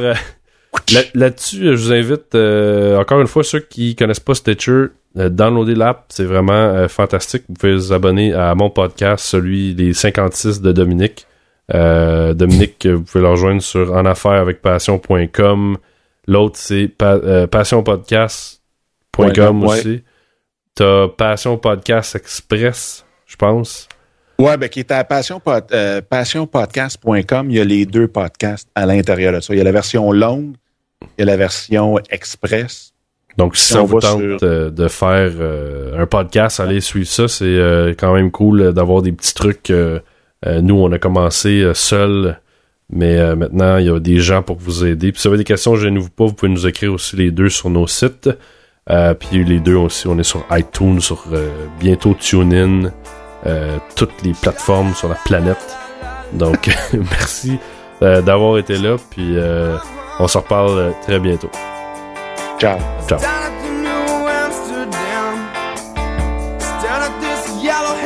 là- là-dessus, euh, je vous invite, euh, encore une fois, ceux qui connaissent pas Stitcher, euh, downloader l'app, c'est vraiment euh, fantastique. Vous pouvez vous abonner à mon podcast, celui des 56 de Dominique. Dominique, vous pouvez le rejoindre sur enaffaires-avec-passion.com. L'autre, c'est pa passionpodcast.com Ouais, ouais. aussi. T'as Passion Podcast Express, je pense. Ouais, ben, qui est à passion, euh, passionpodcast.com. Il y a les deux podcasts à l'intérieur de ça. Il y a la version longue, il y a la version express. Donc, si, ça vous tente de faire euh, un podcast, allez suivre ça. C'est euh, quand même cool d'avoir des petits trucs. nous, on a commencé seul, mais maintenant, il y a des gens pour vous aider. Puis si vous avez des questions, gênez-vous pas. Vous pouvez nous écrire aussi les deux sur nos sites. puis les deux aussi, on est sur iTunes, sur bientôt TuneIn. Euh, toutes les plateformes sur la planète. Donc, [LAUGHS] merci euh, d'avoir été là, puis euh, on se reparle très bientôt. Ciao. Ciao. got